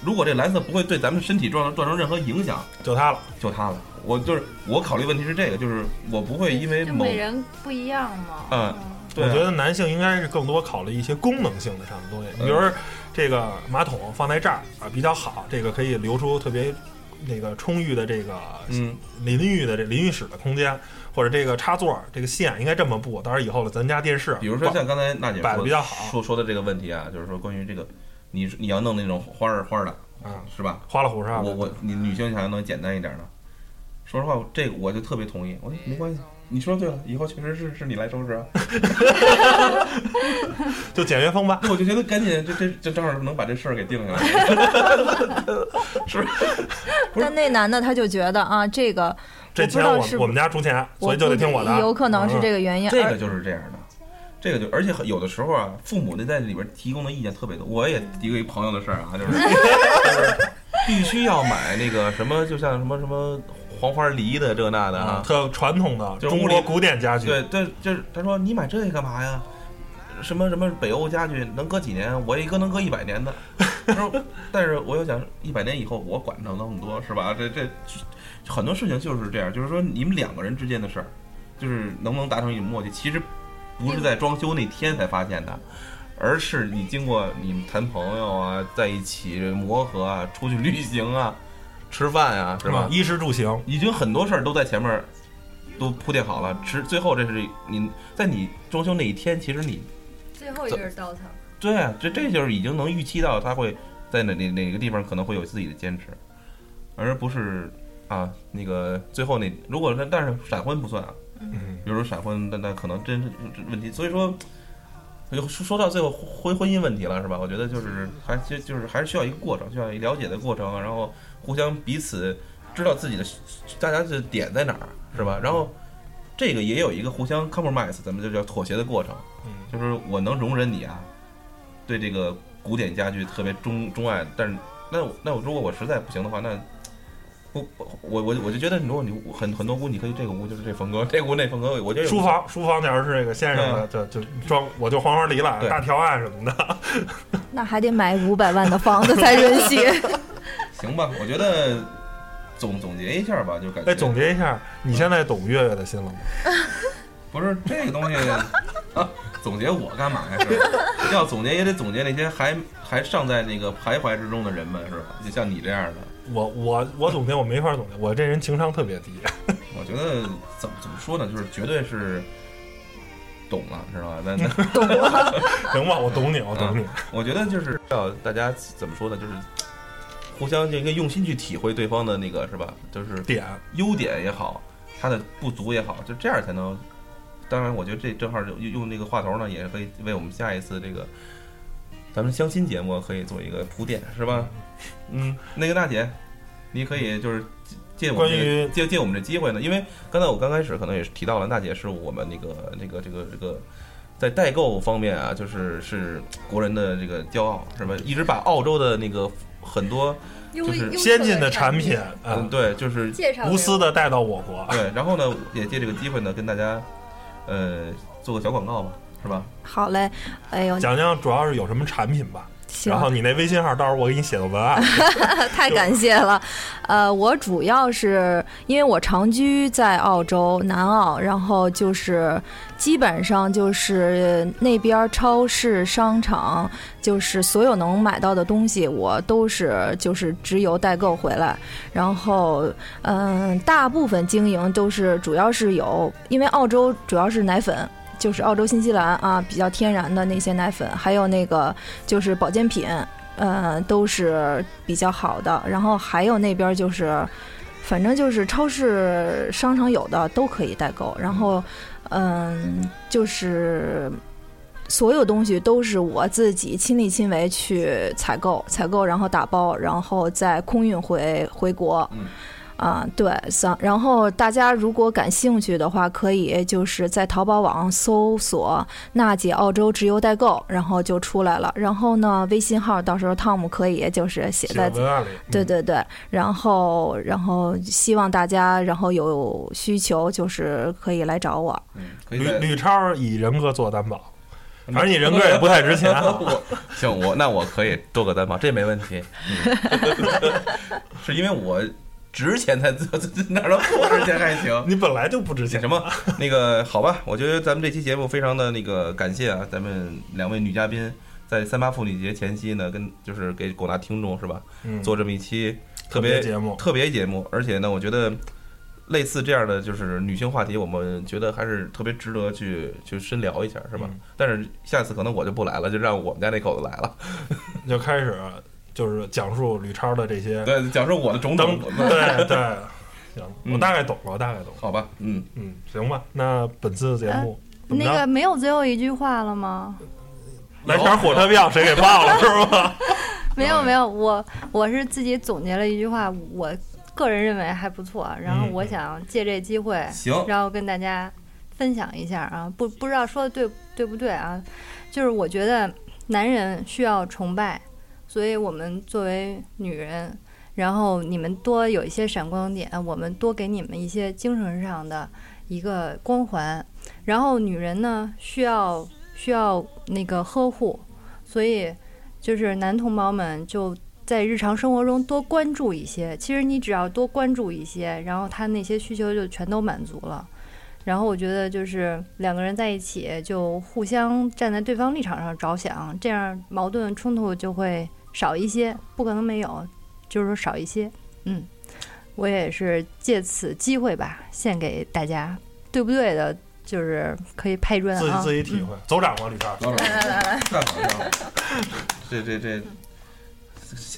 [SPEAKER 1] 如果这蓝色不会对咱们身体造成造成任何影响，
[SPEAKER 2] 就它了。
[SPEAKER 1] 就它了。我就是我考虑问题是这个，就是我不会因为
[SPEAKER 3] 每人不一样嘛。
[SPEAKER 1] 嗯对啊
[SPEAKER 2] 我觉得男性应该是更多考虑一些功能性的上的东西，比如说这个马桶放在这儿啊比较好，这个可以留出特别那个充裕的这个
[SPEAKER 1] 嗯
[SPEAKER 2] 淋浴的这淋浴室的空间，或者这个插座这个线应该这么布，到时候以后了咱家电视，
[SPEAKER 1] 比如说像刚才娜姐
[SPEAKER 2] 摆的
[SPEAKER 1] 说
[SPEAKER 2] 比较好
[SPEAKER 1] 说说的这个问题啊，就是说关于这个，你你要弄那种花儿花儿的，
[SPEAKER 2] 嗯
[SPEAKER 1] 是吧？
[SPEAKER 2] 花里胡哨的。
[SPEAKER 1] 我我你女性想要弄简单一点的，说实话，这个我就特别同意。我说没关系，你说对了，以后确实是是你来收拾啊。
[SPEAKER 2] 就简约风吧。
[SPEAKER 1] 那我就觉得赶紧，这这这正好能把这事儿给定下来。是 不是？
[SPEAKER 4] 但那男的他就觉得啊，这个
[SPEAKER 2] 这钱我
[SPEAKER 4] 我不知道
[SPEAKER 2] 我们家出钱，所以就得听我的。
[SPEAKER 4] 有可能是这
[SPEAKER 2] 个。
[SPEAKER 4] 原因。而
[SPEAKER 1] 这个就是这样的，这个就而且很有的时候啊，父母那在里边提供的意见特别多。我也提过一朋友的事儿啊，就是 就是必须要买那个什么，就像什么什么黄花梨的这那的
[SPEAKER 2] 啊，
[SPEAKER 1] 啊。
[SPEAKER 2] 特传统的中国古典家具，
[SPEAKER 1] 对对，就是他说你买这个干嘛呀？什么什么北欧家具能搁几年？我一搁能搁一百年的。他说，但是我又想，一百年以后我管不了那么多，是吧？这这很多事情就是这样，就是说你们两个人之间的事儿，就是能不能达成一种默契，其实不是在装修那天才发现的，而是你经过你们谈朋友啊，在一起磨合啊，出去旅行啊，吃饭啊，是吧？
[SPEAKER 2] 衣食住行，
[SPEAKER 1] 已经很多事儿都在前面儿都铺垫好了，只最后这是你在你装修那一天，其实你
[SPEAKER 3] 最后一根稻草。
[SPEAKER 1] 对啊，这这就是已经能预期到他会在哪哪哪个地方可能会有自己的坚持，而不是啊那个最后那如果说但是闪婚不算啊，
[SPEAKER 2] 嗯，
[SPEAKER 1] 比如说闪婚，那那可能真是这问题，所以说。就说说到最后婚婚姻问题了是吧？我觉得就是还就就是还是需要一个过程，需要一个了解的过程，然后互相彼此知道自己的大家的点在哪儿是吧？然后这个也有一个互相 compromise，咱们就叫妥协的过程。
[SPEAKER 2] 嗯
[SPEAKER 1] 就是我能容忍你啊，对这个古典家具特别钟钟爱，但是那我那我如果我实在不行的话，那不不我我我就觉得，如果你很很多屋你可以这个屋就是这风格，这个屋那风格，我觉得
[SPEAKER 2] 书房书房假如是这个先生的，就就装我就黄花梨了，大条案什么的。
[SPEAKER 4] 那还得买五百万的房子才允许。
[SPEAKER 1] 行吧？我觉得总总结一下吧，就感觉
[SPEAKER 2] 哎，总结一下，你现在懂月月的心了吗？
[SPEAKER 1] 不是这个东西啊，总结我干嘛呀？是吧要总结也得总结那些还还尚在那个徘徊之中的人们，是吧？就像你这样的。
[SPEAKER 2] 我我我总结我没法总结，我这人情商特别低。
[SPEAKER 1] 我觉得怎么怎么说呢，就是绝对是懂了，知道吧？那那
[SPEAKER 2] 行吧，我懂你，我懂你。
[SPEAKER 1] 我觉得就是要大家怎么说呢，就是互相这个用心去体会对方的那个是吧？就是
[SPEAKER 2] 点
[SPEAKER 1] 优点也好，他的不足也好，就这样才能。当然，我觉得这正好用用那个话头呢，也可以为我们下一次这个咱们相亲节目可以做一个铺垫，是吧？嗯，那个娜姐，你可以就是借我们借借我们这机会呢，因为刚才我刚开始可能也是提到了，娜姐是我们那个那个这个这个在代购方面啊，就是是国人的这个骄傲，是吧？一直把澳洲的那个很多就是
[SPEAKER 2] 先进的产品，
[SPEAKER 1] 嗯，
[SPEAKER 2] 嗯，
[SPEAKER 1] 对，就是
[SPEAKER 2] 无私的带到我国。
[SPEAKER 1] 对，然后呢，也借这个机会呢，跟大家呃做个小广告吧，是吧？
[SPEAKER 4] 好嘞，哎呦，
[SPEAKER 2] 讲讲主要是有什么产品吧，
[SPEAKER 4] 行
[SPEAKER 2] 然后你那微信号到时候我给你写个文案。
[SPEAKER 4] 太感谢了，呃，我主要是因为我长居在澳洲南澳，然后就是基本上就是那边超市、商场，就是所有能买到的东西，我都是就是直邮代购回来，然后嗯、大部分经营都是主要是有，因为澳洲主要是奶粉。就是澳洲、新西兰啊，比较天然的那些奶粉，还有那个就是保健品，呃，都是比较好的。然后还有那边就是，反正就是超市、商场有的都可以代购。然后，嗯，就是所有东西都是我自己亲力亲为去采购，采购然后打包，然后再空运回回国。
[SPEAKER 1] 嗯
[SPEAKER 4] 啊，对，三。然后大家如果感兴趣的话，可以就是在淘宝网搜索“娜姐澳洲直邮代购”，然后就出来了。然后呢，微信号到时候汤姆可以就是写
[SPEAKER 2] 写
[SPEAKER 4] 在
[SPEAKER 2] 文案里，嗯，
[SPEAKER 4] 对对对，然后然后希望大家然后有需求就是可以来找我。
[SPEAKER 2] 吕吕超以人格做担保，反正你人格也不太值钱
[SPEAKER 1] 行，我那我可以做个担保，这没问题。嗯、是因为我值钱才做，哪能不值钱还行？
[SPEAKER 2] 你本来就不值钱
[SPEAKER 1] 什么？那个好吧，我觉得咱们这期节目非常的那个感谢啊，咱们两位女嘉宾在三八妇女节前夕呢，跟就是给广大听众是吧，
[SPEAKER 2] 嗯，
[SPEAKER 1] 做这么一期
[SPEAKER 2] 特
[SPEAKER 1] 别
[SPEAKER 2] 节目，
[SPEAKER 1] 特别节目，而且呢，我觉得类似这样的就是女性话题，我们觉得还是特别值得去去深聊一下，是吧？
[SPEAKER 2] 嗯
[SPEAKER 1] 但是下次可能我就不来了，就让我们家那口子来了，
[SPEAKER 2] 就开始就是讲述吕超的这些
[SPEAKER 1] 对，讲述我的种
[SPEAKER 2] 等
[SPEAKER 1] 种。
[SPEAKER 2] 对对，行，
[SPEAKER 1] 嗯
[SPEAKER 2] 我大概懂了，我大概懂了。
[SPEAKER 1] 好吧，嗯，
[SPEAKER 2] 嗯，行吧，那本次节目
[SPEAKER 3] 那个没有最后一句话了吗？
[SPEAKER 2] 来点火车票，谁给报了是吧？
[SPEAKER 3] 没有没有，我我是自己总结了一句话，我个人认为还不错，然后
[SPEAKER 2] 嗯
[SPEAKER 3] 我想借这机会，
[SPEAKER 1] 行，
[SPEAKER 3] 然后跟大家分享一下啊，不不知道说的对对不对啊？就是我觉得男人需要崇拜，所以我们作为女人，然后你们多有一些闪光点，我们多给你们一些精神上的一个光环。然后女人呢，需要需要那个呵护，所以就是男同胞们就在日常生活中多关注一些。其实你只要多关注一些，然后他那些需求就全都满足了。然后我觉得就是两个人在一起，就互相站在对方立场上着想，这样矛盾冲突就会少一些，不可能没有，就是说少一些。嗯，我也是借此机会吧，献给大家，对不对的，就是可以拍砖啊
[SPEAKER 2] 自己
[SPEAKER 3] 啊。
[SPEAKER 2] 自己体会。走长吧，吕超。
[SPEAKER 1] 来来来来，太好了，这这这。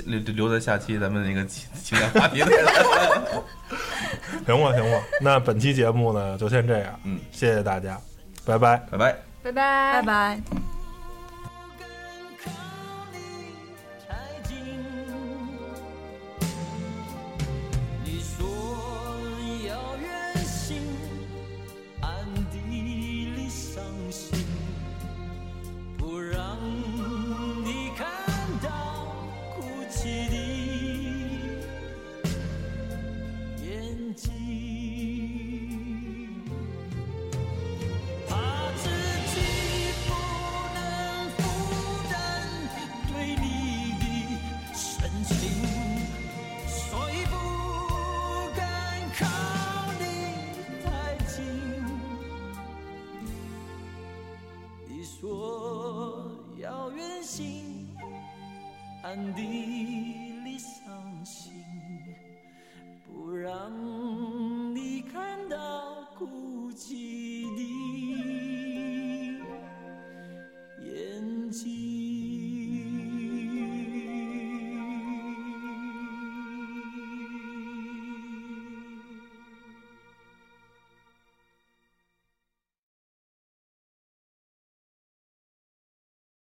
[SPEAKER 1] 留留在下期咱们那个情情感话题再来。
[SPEAKER 2] 行吧，行吧，那本期节目呢就先这样，
[SPEAKER 1] 嗯，
[SPEAKER 2] 谢谢大家，拜拜。
[SPEAKER 1] 拜拜。
[SPEAKER 3] 拜拜
[SPEAKER 4] 拜拜。
[SPEAKER 6] 暗